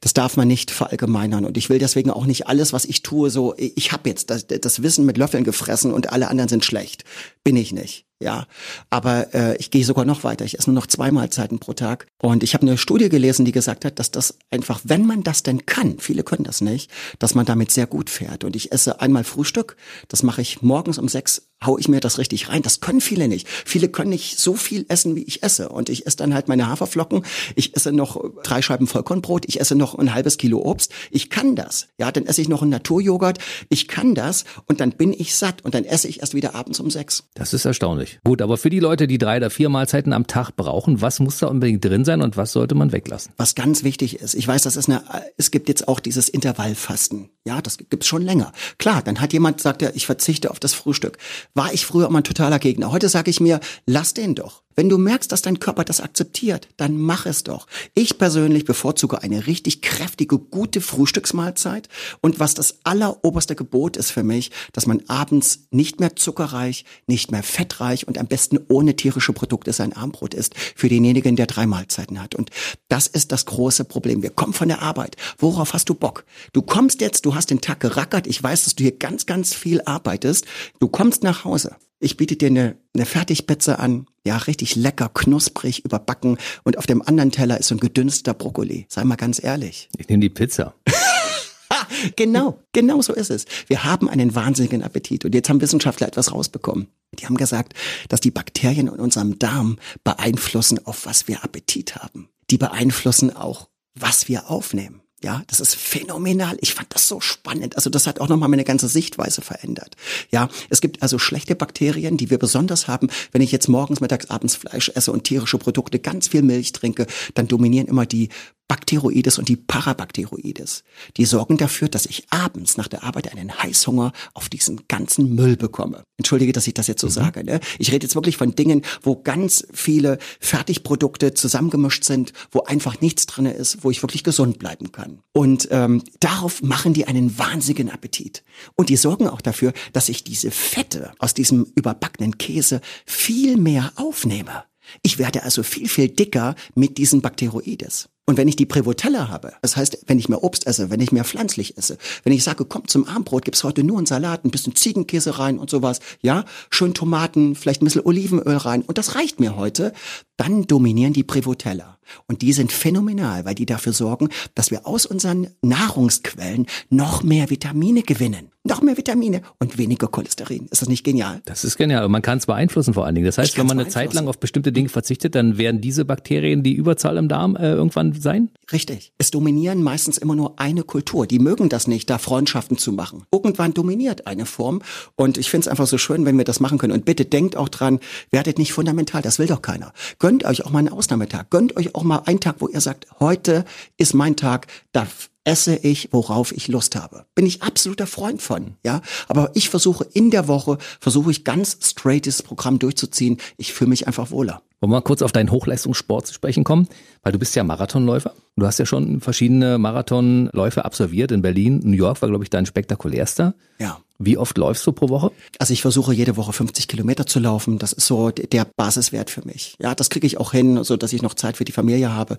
Das darf man nicht verallgemeinern. Und ich will deswegen auch nicht alles, was ich tue, so, ich habe jetzt das, das Wissen mit Löffeln gefressen und alle anderen sind schlecht. Bin ich nicht. Ja, aber äh, ich gehe sogar noch weiter. Ich esse nur noch zwei Mahlzeiten pro Tag. Und ich habe eine Studie gelesen, die gesagt hat, dass das einfach, wenn man das denn kann, viele können das nicht, dass man damit sehr gut fährt. Und ich esse einmal Frühstück. Das mache ich morgens um sechs hau ich mir das richtig rein. Das können viele nicht. Viele können nicht so viel essen, wie ich esse. Und ich esse dann halt meine Haferflocken. Ich esse noch drei Scheiben Vollkornbrot. Ich esse noch ein halbes Kilo Obst. Ich kann das. Ja, dann esse ich noch einen Naturjoghurt. Ich kann das. Und dann bin ich satt. Und dann esse ich erst wieder abends um sechs. Das ist erstaunlich. Gut, aber für die Leute, die drei oder vier Mahlzeiten am Tag brauchen, was muss da unbedingt drin sein und was sollte man weglassen? Was ganz wichtig ist. Ich weiß, das ist eine, es gibt jetzt auch dieses Intervallfasten. Ja, das gibt's schon länger. Klar, dann hat jemand sagt ja, ich verzichte auf das Frühstück war ich früher immer ein totaler Gegner. Heute sage ich mir, lass den doch. Wenn du merkst, dass dein Körper das akzeptiert, dann mach es doch. Ich persönlich bevorzuge eine richtig kräftige, gute Frühstücksmahlzeit. Und was das alleroberste Gebot ist für mich, dass man abends nicht mehr zuckerreich, nicht mehr fettreich und am besten ohne tierische Produkte sein Armbrot isst. Für denjenigen, der drei Mahlzeiten hat. Und das ist das große Problem. Wir kommen von der Arbeit. Worauf hast du Bock? Du kommst jetzt, du hast den Tag gerackert. Ich weiß, dass du hier ganz, ganz viel arbeitest. Du kommst nach Hause. Ich biete dir eine, eine Fertigpizza an, ja, richtig lecker, knusprig, überbacken und auf dem anderen Teller ist so ein gedünsteter Brokkoli. Sei mal ganz ehrlich. Ich nehme die Pizza. genau, genau so ist es. Wir haben einen wahnsinnigen Appetit und jetzt haben Wissenschaftler etwas rausbekommen. Die haben gesagt, dass die Bakterien in unserem Darm beeinflussen, auf was wir Appetit haben. Die beeinflussen auch, was wir aufnehmen. Ja, das ist phänomenal. Ich fand das so spannend. Also das hat auch nochmal meine ganze Sichtweise verändert. Ja, es gibt also schlechte Bakterien, die wir besonders haben. Wenn ich jetzt morgens, mittags, abends Fleisch esse und tierische Produkte, ganz viel Milch trinke, dann dominieren immer die Bakteroides und die Parabakteroides. Die sorgen dafür, dass ich abends nach der Arbeit einen Heißhunger auf diesen ganzen Müll bekomme. Entschuldige, dass ich das jetzt so mhm. sage. Ne? Ich rede jetzt wirklich von Dingen, wo ganz viele Fertigprodukte zusammengemischt sind, wo einfach nichts drin ist, wo ich wirklich gesund bleiben kann. Und ähm, darauf machen die einen wahnsinnigen Appetit. Und die sorgen auch dafür, dass ich diese Fette aus diesem überbackenen Käse viel mehr aufnehme. Ich werde also viel, viel dicker mit diesen Bakteroides. Und wenn ich die Prevotella habe, das heißt, wenn ich mehr Obst esse, wenn ich mehr pflanzlich esse, wenn ich sage, komm zum Abendbrot, gibt's heute nur einen Salat, ein bisschen Ziegenkäse rein und sowas, ja, schön Tomaten, vielleicht ein bisschen Olivenöl rein und das reicht mir heute, dann dominieren die Prevotella. Und die sind phänomenal, weil die dafür sorgen, dass wir aus unseren Nahrungsquellen noch mehr Vitamine gewinnen. Noch mehr Vitamine und weniger Cholesterin. Ist das nicht genial? Das ist genial. Und man kann es beeinflussen vor allen Dingen. Das heißt, wenn man eine Zeit lang auf bestimmte Dinge verzichtet, dann werden diese Bakterien die Überzahl im Darm äh, irgendwann sein? Richtig. Es dominieren meistens immer nur eine Kultur. Die mögen das nicht, da Freundschaften zu machen. Irgendwann dominiert eine Form. Und ich finde es einfach so schön, wenn wir das machen können. Und bitte denkt auch dran, werdet nicht fundamental. Das will doch keiner. Gönnt euch auch mal einen Ausnahmetag. Gönnt euch auch mal einen Tag, wo ihr sagt, heute ist mein Tag, da esse ich, worauf ich Lust habe. Bin ich absoluter Freund von, ja. Aber ich versuche in der Woche, versuche ich ganz straightes Programm durchzuziehen. Ich fühle mich einfach wohler. Wollen wir mal kurz auf deinen Hochleistungssport zu sprechen kommen? Weil du bist ja Marathonläufer. Du hast ja schon verschiedene Marathonläufe absolviert in Berlin. New York war, glaube ich, dein spektakulärster. Ja. Wie oft läufst du pro Woche? Also ich versuche jede Woche 50 Kilometer zu laufen. Das ist so der Basiswert für mich. Ja, das kriege ich auch hin, so dass ich noch Zeit für die Familie habe.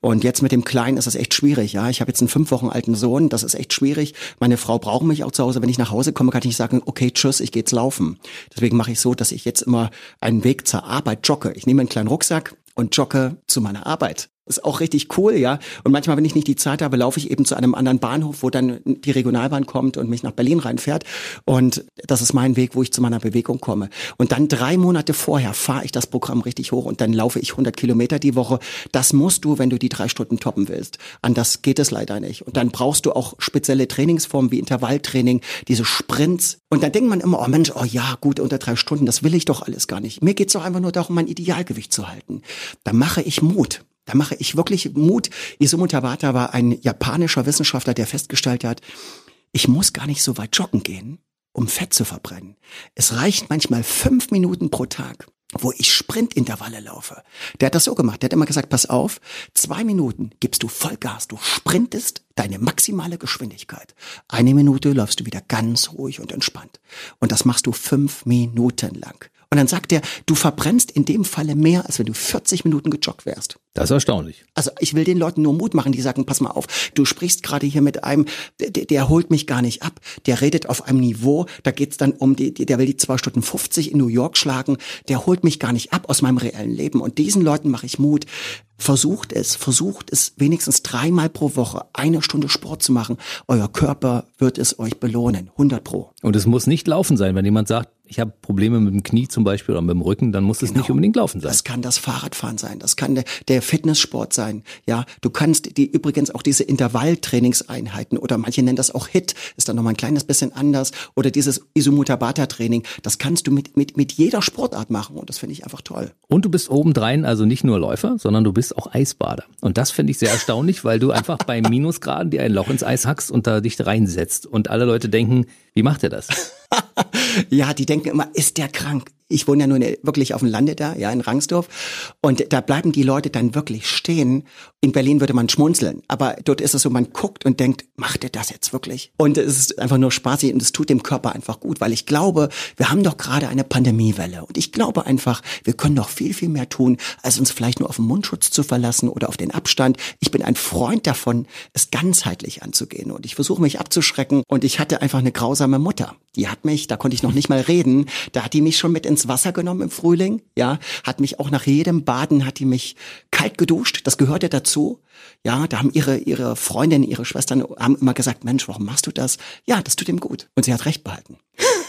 Und jetzt mit dem Kleinen ist das echt schwierig. Ja, ich habe jetzt einen fünf Wochen alten Sohn. Das ist echt schwierig. Meine Frau braucht mich auch zu Hause. Wenn ich nach Hause komme, kann ich nicht sagen, okay, tschüss, ich gehe jetzt laufen. Deswegen mache ich so, dass ich jetzt immer einen Weg zur Arbeit jogge. Ich nehme einen kleinen Rucksack und jogge zu meiner Arbeit. Ist auch richtig cool, ja. Und manchmal, wenn ich nicht die Zeit habe, laufe ich eben zu einem anderen Bahnhof, wo dann die Regionalbahn kommt und mich nach Berlin reinfährt. Und das ist mein Weg, wo ich zu meiner Bewegung komme. Und dann drei Monate vorher fahre ich das Programm richtig hoch und dann laufe ich 100 Kilometer die Woche. Das musst du, wenn du die drei Stunden toppen willst. Anders geht es leider nicht. Und dann brauchst du auch spezielle Trainingsformen wie Intervalltraining, diese Sprints. Und dann denkt man immer, oh Mensch, oh ja, gut, unter drei Stunden, das will ich doch alles gar nicht. Mir geht's doch einfach nur darum, mein Idealgewicht zu halten. Da mache ich Mut. Da mache ich wirklich Mut. Isumu Tabata war ein japanischer Wissenschaftler, der festgestellt hat, ich muss gar nicht so weit joggen gehen, um Fett zu verbrennen. Es reicht manchmal fünf Minuten pro Tag wo ich Sprintintervalle laufe. Der hat das so gemacht. Der hat immer gesagt, pass auf, zwei Minuten gibst du Vollgas, du sprintest deine maximale Geschwindigkeit. Eine Minute läufst du wieder ganz ruhig und entspannt. Und das machst du fünf Minuten lang. Und dann sagt er, du verbrennst in dem Falle mehr, als wenn du 40 Minuten gejoggt wärst. Das ist erstaunlich. Also ich will den Leuten nur Mut machen, die sagen, pass mal auf, du sprichst gerade hier mit einem, der, der holt mich gar nicht ab, der redet auf einem Niveau, da geht's dann um, die, der will die zwei Stunden 50 in New York schlagen, der holt mich gar nicht ab aus meinem reellen Leben. Und diesen Leuten mache ich Mut. Versucht es, versucht es wenigstens dreimal pro Woche eine Stunde Sport zu machen. Euer Körper wird es euch belohnen, 100 pro. Und es muss nicht laufen sein, wenn jemand sagt, ich habe Probleme mit dem Knie zum Beispiel oder mit dem Rücken, dann muss es genau. nicht unbedingt laufen sein. Das kann das Fahrradfahren sein, das kann der, der Fitnesssport sein. Ja, du kannst die übrigens auch diese Intervalltrainingseinheiten oder manche nennen das auch HIT, ist dann noch mal ein kleines bisschen anders oder dieses Isumutabata Training, das kannst du mit mit mit jeder Sportart machen und das finde ich einfach toll. Und du bist obendrein also nicht nur Läufer, sondern du bist auch Eisbader. Und das finde ich sehr erstaunlich, weil du einfach bei Minusgraden dir ein Loch ins Eis hackst und da dich reinsetzt und alle Leute denken, wie macht er das? ja, die denken immer, ist der krank? Ich wohne ja nun wirklich auf dem Lande da, ja, in Rangsdorf. Und da bleiben die Leute dann wirklich stehen. In Berlin würde man schmunzeln. Aber dort ist es so, man guckt und denkt, macht er das jetzt wirklich? Und es ist einfach nur spaßig und es tut dem Körper einfach gut, weil ich glaube, wir haben doch gerade eine Pandemiewelle. Und ich glaube einfach, wir können noch viel, viel mehr tun, als uns vielleicht nur auf den Mundschutz zu verlassen oder auf den Abstand. Ich bin ein Freund davon, es ganzheitlich anzugehen. Und ich versuche mich abzuschrecken. Und ich hatte einfach eine grausame Mutter. Die hat mich, da konnte ich noch nicht mal reden, da hat die mich schon mit ins Wasser genommen im Frühling, ja, hat mich auch nach jedem Baden, hat die mich kalt geduscht, das gehörte dazu, ja, da haben ihre, ihre Freundinnen, ihre Schwestern haben immer gesagt, Mensch, warum machst du das? Ja, das tut ihm gut. Und sie hat recht behalten.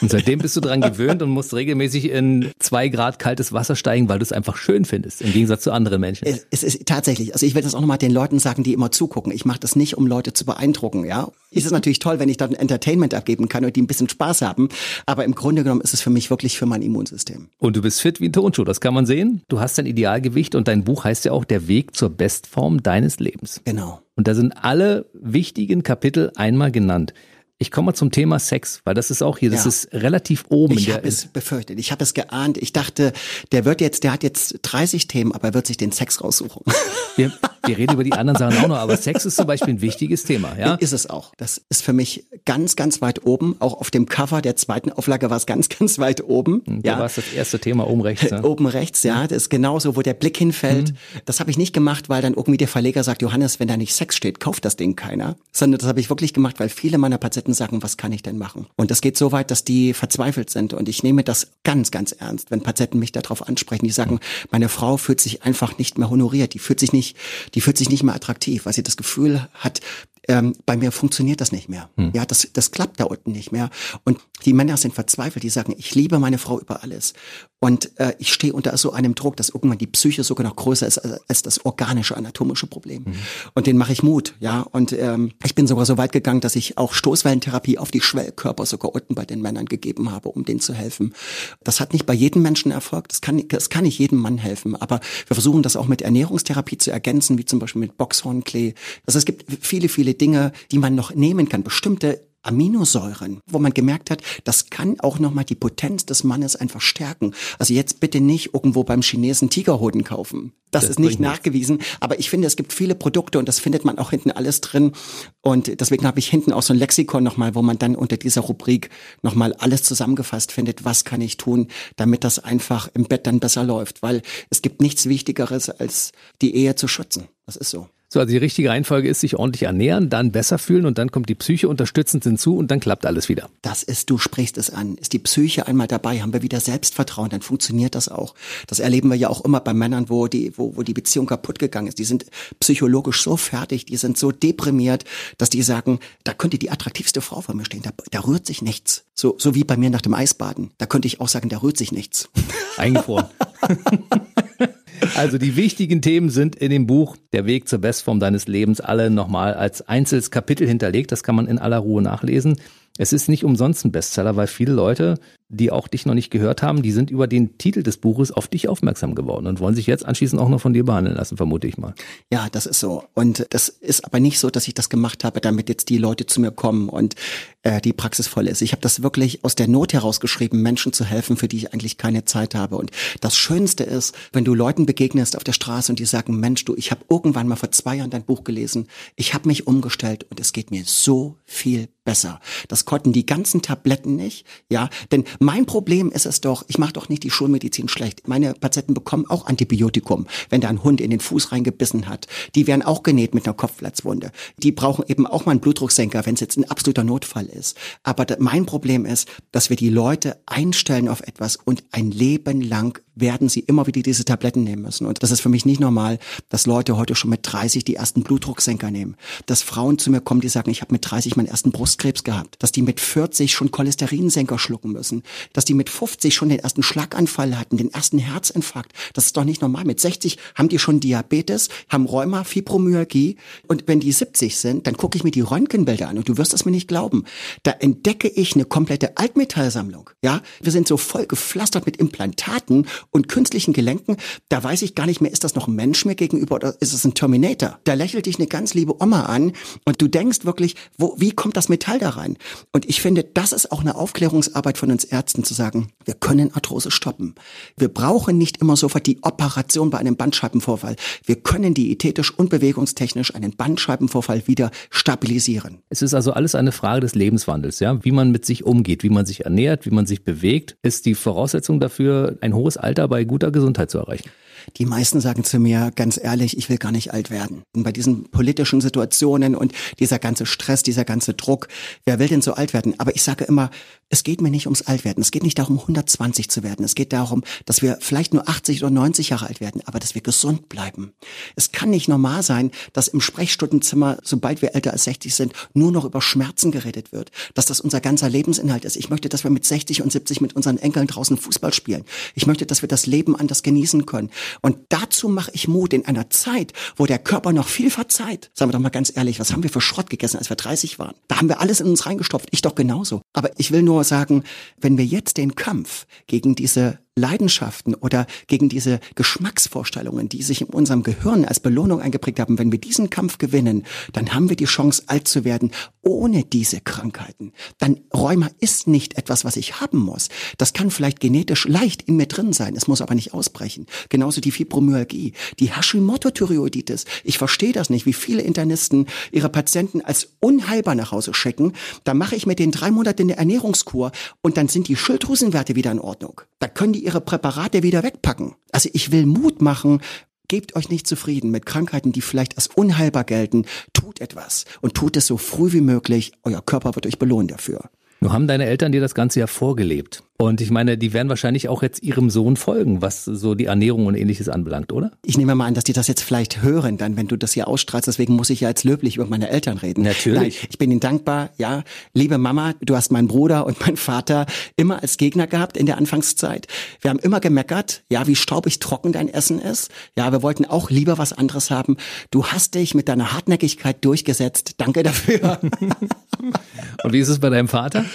Und seitdem bist du dran gewöhnt und musst regelmäßig in zwei Grad kaltes Wasser steigen, weil du es einfach schön findest, im Gegensatz zu anderen Menschen. Es, es ist tatsächlich, also ich will das auch nochmal den Leuten sagen, die immer zugucken. Ich mache das nicht, um Leute zu beeindrucken, ja. Es ist natürlich toll, wenn ich dann Entertainment abgeben kann und die ein bisschen Spaß haben. Aber im Grunde genommen ist es für mich wirklich für mein Immunsystem. Und du bist fit wie ein Tonschuh, das kann man sehen. Du hast dein Idealgewicht und dein Buch heißt ja auch Der Weg zur Bestform deines Lebens. Genau. Und da sind alle wichtigen Kapitel einmal genannt. Ich komme mal zum Thema Sex, weil das ist auch hier, das ja. ist relativ oben. Ich habe es befürchtet, ich habe es geahnt. Ich dachte, der wird jetzt, der hat jetzt 30 Themen, aber er wird sich den Sex raussuchen. Wir, wir reden über die anderen Sachen auch noch, aber Sex ist zum Beispiel ein wichtiges Thema, ja? Ist es auch. Das ist für mich ganz, ganz weit oben. Auch auf dem Cover der zweiten Auflage war es ganz, ganz weit oben. Hm, da ja. war es das erste Thema oben rechts. Ja? Oben rechts, ja. Das ist genauso, wo der Blick hinfällt. Mhm. Das habe ich nicht gemacht, weil dann irgendwie der Verleger sagt, Johannes, wenn da nicht Sex steht, kauft das Ding keiner. Sondern das habe ich wirklich gemacht, weil viele meiner Patienten sagen, was kann ich denn machen? Und das geht so weit, dass die verzweifelt sind. Und ich nehme das ganz, ganz ernst, wenn Patienten mich darauf ansprechen. Die sagen, meine Frau fühlt sich einfach nicht mehr honoriert. Die fühlt sich nicht, die fühlt sich nicht mehr attraktiv, weil sie das Gefühl hat, ähm, bei mir funktioniert das nicht mehr. Hm. Ja, das, das klappt da unten nicht mehr. Und die Männer sind verzweifelt, die sagen, ich liebe meine Frau über alles. Und äh, ich stehe unter so einem Druck, dass irgendwann die Psyche sogar noch größer ist als, als das organische, anatomische Problem. Mhm. Und den mache ich Mut, ja. Und ähm, ich bin sogar so weit gegangen, dass ich auch Stoßwellentherapie auf die Schwellkörper sogar unten bei den Männern gegeben habe, um denen zu helfen. Das hat nicht bei jedem Menschen Erfolg, das kann, das kann nicht jedem Mann helfen. Aber wir versuchen das auch mit Ernährungstherapie zu ergänzen, wie zum Beispiel mit Boxhornklee. Also es gibt viele, viele Dinge, die man noch nehmen kann. Bestimmte Aminosäuren, wo man gemerkt hat, das kann auch nochmal die Potenz des Mannes einfach stärken. Also jetzt bitte nicht irgendwo beim Chinesen Tigerhoden kaufen. Das, das ist nicht nachgewiesen. Aber ich finde, es gibt viele Produkte und das findet man auch hinten alles drin. Und deswegen habe ich hinten auch so ein Lexikon nochmal, wo man dann unter dieser Rubrik nochmal alles zusammengefasst findet, was kann ich tun, damit das einfach im Bett dann besser läuft. Weil es gibt nichts Wichtigeres, als die Ehe zu schützen. Das ist so. So, also die richtige Reihenfolge ist, sich ordentlich ernähren, dann besser fühlen und dann kommt die Psyche unterstützend hinzu und dann klappt alles wieder. Das ist, du sprichst es an. Ist die Psyche einmal dabei, haben wir wieder Selbstvertrauen, dann funktioniert das auch. Das erleben wir ja auch immer bei Männern, wo die, wo, wo die Beziehung kaputt gegangen ist. Die sind psychologisch so fertig, die sind so deprimiert, dass die sagen, da könnte die attraktivste Frau vor mir stehen, da, da rührt sich nichts. So, so wie bei mir nach dem Eisbaden. Da könnte ich auch sagen, da rührt sich nichts. Eingefroren. Also die wichtigen Themen sind in dem Buch Der Weg zur Bestform deines Lebens alle nochmal als einzelnes Kapitel hinterlegt. Das kann man in aller Ruhe nachlesen. Es ist nicht umsonst ein Bestseller, weil viele Leute, die auch dich noch nicht gehört haben, die sind über den Titel des Buches auf dich aufmerksam geworden und wollen sich jetzt anschließend auch noch von dir behandeln lassen, vermute ich mal. Ja, das ist so. Und das ist aber nicht so, dass ich das gemacht habe, damit jetzt die Leute zu mir kommen und äh, die Praxis voll ist. Ich habe das wirklich aus der Not herausgeschrieben, Menschen zu helfen, für die ich eigentlich keine Zeit habe. Und das Schönste ist, wenn du Leuten begegnest auf der Straße und die sagen, Mensch, du, ich habe irgendwann mal vor zwei Jahren dein Buch gelesen, ich habe mich umgestellt und es geht mir so viel besser. Das konnten die ganzen Tabletten nicht, ja, denn mein Problem ist es doch, ich mache doch nicht die Schulmedizin schlecht. Meine Patienten bekommen auch Antibiotikum, wenn da ein Hund in den Fuß reingebissen hat. Die werden auch genäht mit einer Kopfplatzwunde. Die brauchen eben auch mal einen Blutdrucksenker, wenn es jetzt ein absoluter Notfall ist. Aber mein Problem ist, dass wir die Leute einstellen auf etwas und ein Leben lang werden sie immer wieder diese Tabletten nehmen müssen. Und das ist für mich nicht normal, dass Leute heute schon mit 30 die ersten Blutdrucksenker nehmen. Dass Frauen zu mir kommen, die sagen, ich habe mit 30 meinen ersten Brustkrebs gehabt. Dass die mit 40 schon Cholesterinsenker schlucken müssen. Dass die mit 50 schon den ersten Schlaganfall hatten, den ersten Herzinfarkt. Das ist doch nicht normal. Mit 60 haben die schon Diabetes, haben Rheuma, Fibromyalgie. Und wenn die 70 sind, dann gucke ich mir die Röntgenbilder an und du wirst es mir nicht glauben. Da entdecke ich eine komplette Altmetallsammlung. Ja, wir sind so voll gepflastert mit Implantaten und künstlichen Gelenken, da weiß ich gar nicht mehr, ist das noch ein Mensch mir gegenüber oder ist es ein Terminator? Da lächelt dich eine ganz liebe Oma an und du denkst wirklich, wo, wie kommt das Metall da rein? Und ich finde, das ist auch eine Aufklärungsarbeit von uns zu sagen, wir können Arthrose stoppen. Wir brauchen nicht immer sofort die Operation bei einem Bandscheibenvorfall. Wir können diätetisch und bewegungstechnisch einen Bandscheibenvorfall wieder stabilisieren. Es ist also alles eine Frage des Lebenswandels, ja, wie man mit sich umgeht, wie man sich ernährt, wie man sich bewegt, ist die Voraussetzung dafür, ein hohes Alter bei guter Gesundheit zu erreichen. Die meisten sagen zu mir ganz ehrlich, ich will gar nicht alt werden. Und bei diesen politischen Situationen und dieser ganze Stress, dieser ganze Druck, wer will denn so alt werden? Aber ich sage immer, es geht mir nicht ums Altwerden. Es geht nicht darum, 120 zu werden. Es geht darum, dass wir vielleicht nur 80 oder 90 Jahre alt werden, aber dass wir gesund bleiben. Es kann nicht normal sein, dass im Sprechstundenzimmer, sobald wir älter als 60 sind, nur noch über Schmerzen geredet wird. Dass das unser ganzer Lebensinhalt ist. Ich möchte, dass wir mit 60 und 70 mit unseren Enkeln draußen Fußball spielen. Ich möchte, dass wir das Leben anders genießen können. Und dazu mache ich Mut in einer Zeit, wo der Körper noch viel verzeiht. Sagen wir doch mal ganz ehrlich, was haben wir für Schrott gegessen, als wir 30 waren? Da haben wir alles in uns reingestopft. Ich doch genauso. Aber ich will nur sagen, wenn wir jetzt den Kampf gegen diese Leidenschaften oder gegen diese Geschmacksvorstellungen, die sich in unserem Gehirn als Belohnung eingeprägt haben, wenn wir diesen Kampf gewinnen, dann haben wir die Chance, alt zu werden ohne diese Krankheiten. Dann Rheuma ist nicht etwas, was ich haben muss. Das kann vielleicht genetisch leicht in mir drin sein, es muss aber nicht ausbrechen. Genauso die Fibromyalgie, die Hashimoto-Thyreoiditis. Ich verstehe das nicht, wie viele Internisten ihre Patienten als unheilbar nach Hause schicken. Da mache ich mit den drei Monate eine Ernährungskur und dann sind die Schilddrüsenwerte wieder in Ordnung. Da können die ihre Präparate wieder wegpacken. Also ich will Mut machen, Gebt euch nicht zufrieden mit Krankheiten, die vielleicht als unheilbar gelten. Tut etwas und tut es so früh wie möglich. Euer Körper wird euch belohnen dafür. Nun haben deine Eltern dir das Ganze ja vorgelebt. Und ich meine, die werden wahrscheinlich auch jetzt ihrem Sohn folgen, was so die Ernährung und ähnliches anbelangt, oder? Ich nehme mal an, dass die das jetzt vielleicht hören, dann, wenn du das hier ausstrahlst. Deswegen muss ich ja jetzt löblich über meine Eltern reden. Natürlich. Nein, ich bin ihnen dankbar. Ja, liebe Mama, du hast meinen Bruder und meinen Vater immer als Gegner gehabt in der Anfangszeit. Wir haben immer gemeckert, ja, wie staubig trocken dein Essen ist. Ja, wir wollten auch lieber was anderes haben. Du hast dich mit deiner Hartnäckigkeit durchgesetzt. Danke dafür. und wie ist es bei deinem Vater?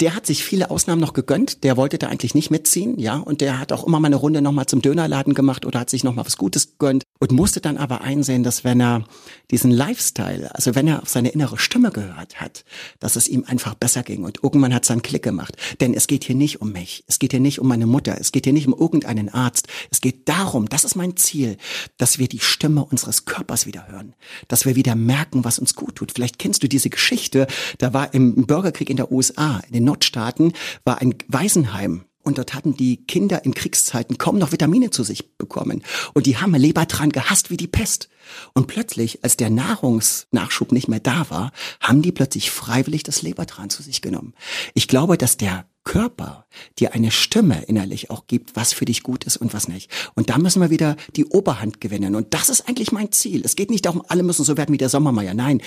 Der hat sich viele Ausnahmen noch gegönnt der wollte da eigentlich nicht mitziehen, ja, und der hat auch immer mal eine Runde nochmal zum Dönerladen gemacht oder hat sich nochmal was Gutes gegönnt und musste dann aber einsehen, dass wenn er diesen Lifestyle, also wenn er auf seine innere Stimme gehört hat, dass es ihm einfach besser ging und irgendwann hat es einen Klick gemacht. Denn es geht hier nicht um mich, es geht hier nicht um meine Mutter, es geht hier nicht um irgendeinen Arzt, es geht darum, das ist mein Ziel, dass wir die Stimme unseres Körpers wieder hören, dass wir wieder merken, was uns gut tut. Vielleicht kennst du diese Geschichte, da war im Bürgerkrieg in der USA, in den Nordstaaten, war ein Weiß Waisenheim. Und dort hatten die Kinder in Kriegszeiten kaum noch Vitamine zu sich bekommen. Und die haben Lebertran gehasst wie die Pest. Und plötzlich, als der Nahrungsnachschub nicht mehr da war, haben die plötzlich freiwillig das Lebertran zu sich genommen. Ich glaube, dass der Körper dir eine Stimme innerlich auch gibt, was für dich gut ist und was nicht. Und da müssen wir wieder die Oberhand gewinnen. Und das ist eigentlich mein Ziel. Es geht nicht darum, alle müssen so werden wie der Sommermeier. Nein,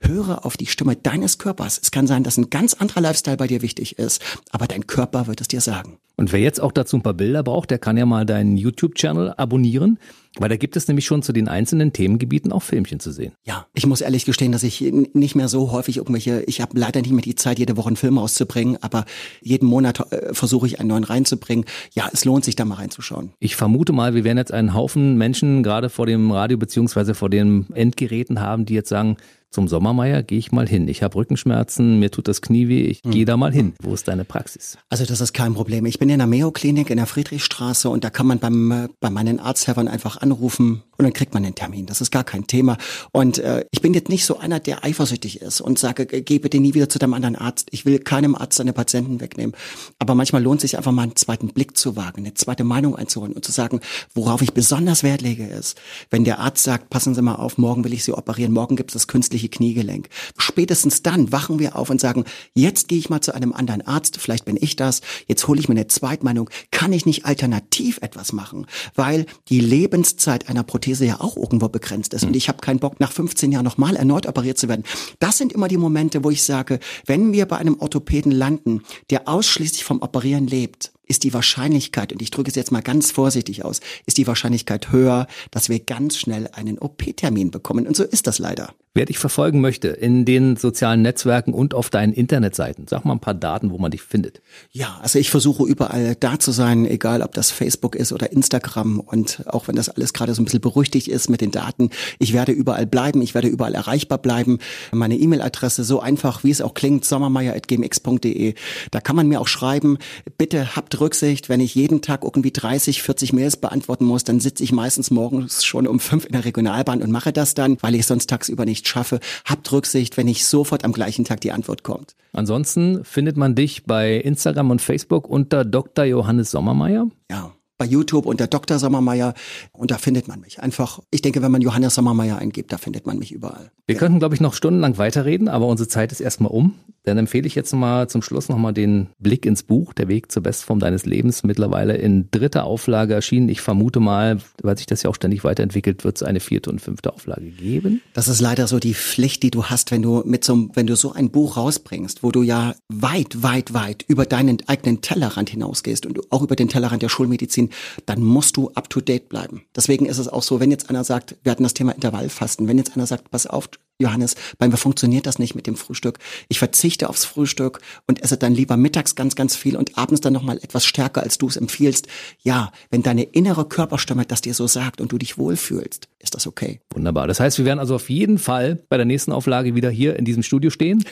höre auf die Stimme deines Körpers. Es kann sein, dass ein ganz anderer Lifestyle bei dir wichtig ist, aber dein Körper wird es dir sagen. Und wer jetzt auch dazu ein paar Bilder braucht, der kann ja mal deinen YouTube-Channel abonnieren. Weil da gibt es nämlich schon zu den einzelnen Themengebieten auch Filmchen zu sehen. Ja, ich muss ehrlich gestehen, dass ich nicht mehr so häufig irgendwelche, ich habe leider nicht mehr die Zeit, jede Woche einen Film rauszubringen, aber jeden Monat äh, versuche ich einen neuen reinzubringen. Ja, es lohnt sich da mal reinzuschauen. Ich vermute mal, wir werden jetzt einen Haufen Menschen gerade vor dem Radio beziehungsweise vor den Endgeräten haben, die jetzt sagen, zum Sommermeier gehe ich mal hin. Ich habe Rückenschmerzen, mir tut das Knie weh, ich hm. gehe da mal hin. Wo ist deine Praxis? Also das ist kein Problem. Ich bin in der Mayo-Klinik in der Friedrichstraße und da kann man beim, äh, bei meinen Arzthelfern einfach anrufen und dann kriegt man einen Termin. Das ist gar kein Thema. Und äh, ich bin jetzt nicht so einer, der eifersüchtig ist und sage, geh bitte nie wieder zu deinem anderen Arzt. Ich will keinem Arzt seine Patienten wegnehmen. Aber manchmal lohnt sich einfach mal einen zweiten Blick zu wagen, eine zweite Meinung einzuholen und zu sagen, worauf ich besonders Wert lege, ist, wenn der Arzt sagt, passen Sie mal auf, morgen will ich Sie operieren, morgen gibt es das künstliche künstliche Kniegelenk. Spätestens dann wachen wir auf und sagen, jetzt gehe ich mal zu einem anderen Arzt, vielleicht bin ich das, jetzt hole ich mir eine Zweitmeinung, kann ich nicht alternativ etwas machen? Weil die Lebenszeit einer Prothese ja auch irgendwo begrenzt ist und ich habe keinen Bock, nach 15 Jahren nochmal erneut operiert zu werden. Das sind immer die Momente, wo ich sage, wenn wir bei einem Orthopäden landen, der ausschließlich vom Operieren lebt, ist die Wahrscheinlichkeit, und ich drücke es jetzt mal ganz vorsichtig aus, ist die Wahrscheinlichkeit höher, dass wir ganz schnell einen OP-Termin bekommen. Und so ist das leider. Wer dich verfolgen möchte in den sozialen Netzwerken und auf deinen Internetseiten, sag mal ein paar Daten, wo man dich findet. Ja, also ich versuche überall da zu sein, egal ob das Facebook ist oder Instagram und auch wenn das alles gerade so ein bisschen berüchtigt ist mit den Daten, ich werde überall bleiben, ich werde überall erreichbar bleiben. Meine E-Mail-Adresse so einfach, wie es auch klingt, sommermeier.gmx.de. Da kann man mir auch schreiben, bitte habt Rücksicht, wenn ich jeden Tag irgendwie 30, 40 Mails beantworten muss, dann sitze ich meistens morgens schon um fünf in der Regionalbahn und mache das dann, weil ich sonst tagsüber nicht schaffe. Habt Rücksicht, wenn nicht sofort am gleichen Tag die Antwort kommt. Ansonsten findet man dich bei Instagram und Facebook unter Dr. Johannes Sommermeier. Ja. Bei YouTube unter Dr. Sommermeier und da findet man mich. Einfach, ich denke, wenn man Johannes Sommermeier eingibt, da findet man mich überall. Wir ja. könnten, glaube ich, noch stundenlang weiterreden, aber unsere Zeit ist erstmal um. Dann empfehle ich jetzt mal zum Schluss nochmal den Blick ins Buch, Der Weg zur Bestform deines Lebens, mittlerweile in dritter Auflage erschienen. Ich vermute mal, weil sich das ja auch ständig weiterentwickelt, wird es eine vierte und fünfte Auflage geben. Das ist leider so die Pflicht, die du hast, wenn du mit so, wenn du so ein Buch rausbringst, wo du ja weit, weit, weit über deinen eigenen Tellerrand hinausgehst und auch über den Tellerrand der Schulmedizin, dann musst du up to date bleiben. Deswegen ist es auch so, wenn jetzt einer sagt, wir hatten das Thema Intervallfasten, wenn jetzt einer sagt, pass auf, Johannes, bei mir funktioniert das nicht mit dem Frühstück. Ich verzichte aufs Frühstück und esse dann lieber mittags ganz, ganz viel und abends dann nochmal etwas stärker, als du es empfiehlst. Ja, wenn deine innere Körperstimme das dir so sagt und du dich wohlfühlst, ist das okay. Wunderbar. Das heißt, wir werden also auf jeden Fall bei der nächsten Auflage wieder hier in diesem Studio stehen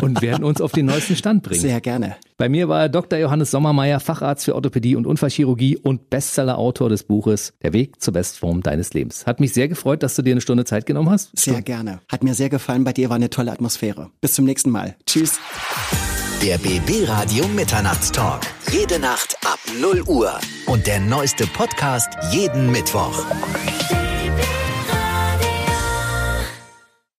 und werden uns auf den neuesten Stand bringen. Sehr gerne. Bei mir war Dr. Johannes Sommermeier, Facharzt für Orthopädie und Unfallchirurgie und Bestsellerautor des Buches Der Weg zur Bestform deines Lebens. Hat mich sehr gefreut, dass du dir eine Stunde Zeit genommen hast. Sehr gerne. Hat mir sehr gefallen. Bei dir war eine tolle Atmosphäre. Bis zum nächsten Mal. Tschüss. Der BB Radio Mitternachtstalk. Jede Nacht ab 0 Uhr. Und der neueste Podcast jeden Mittwoch.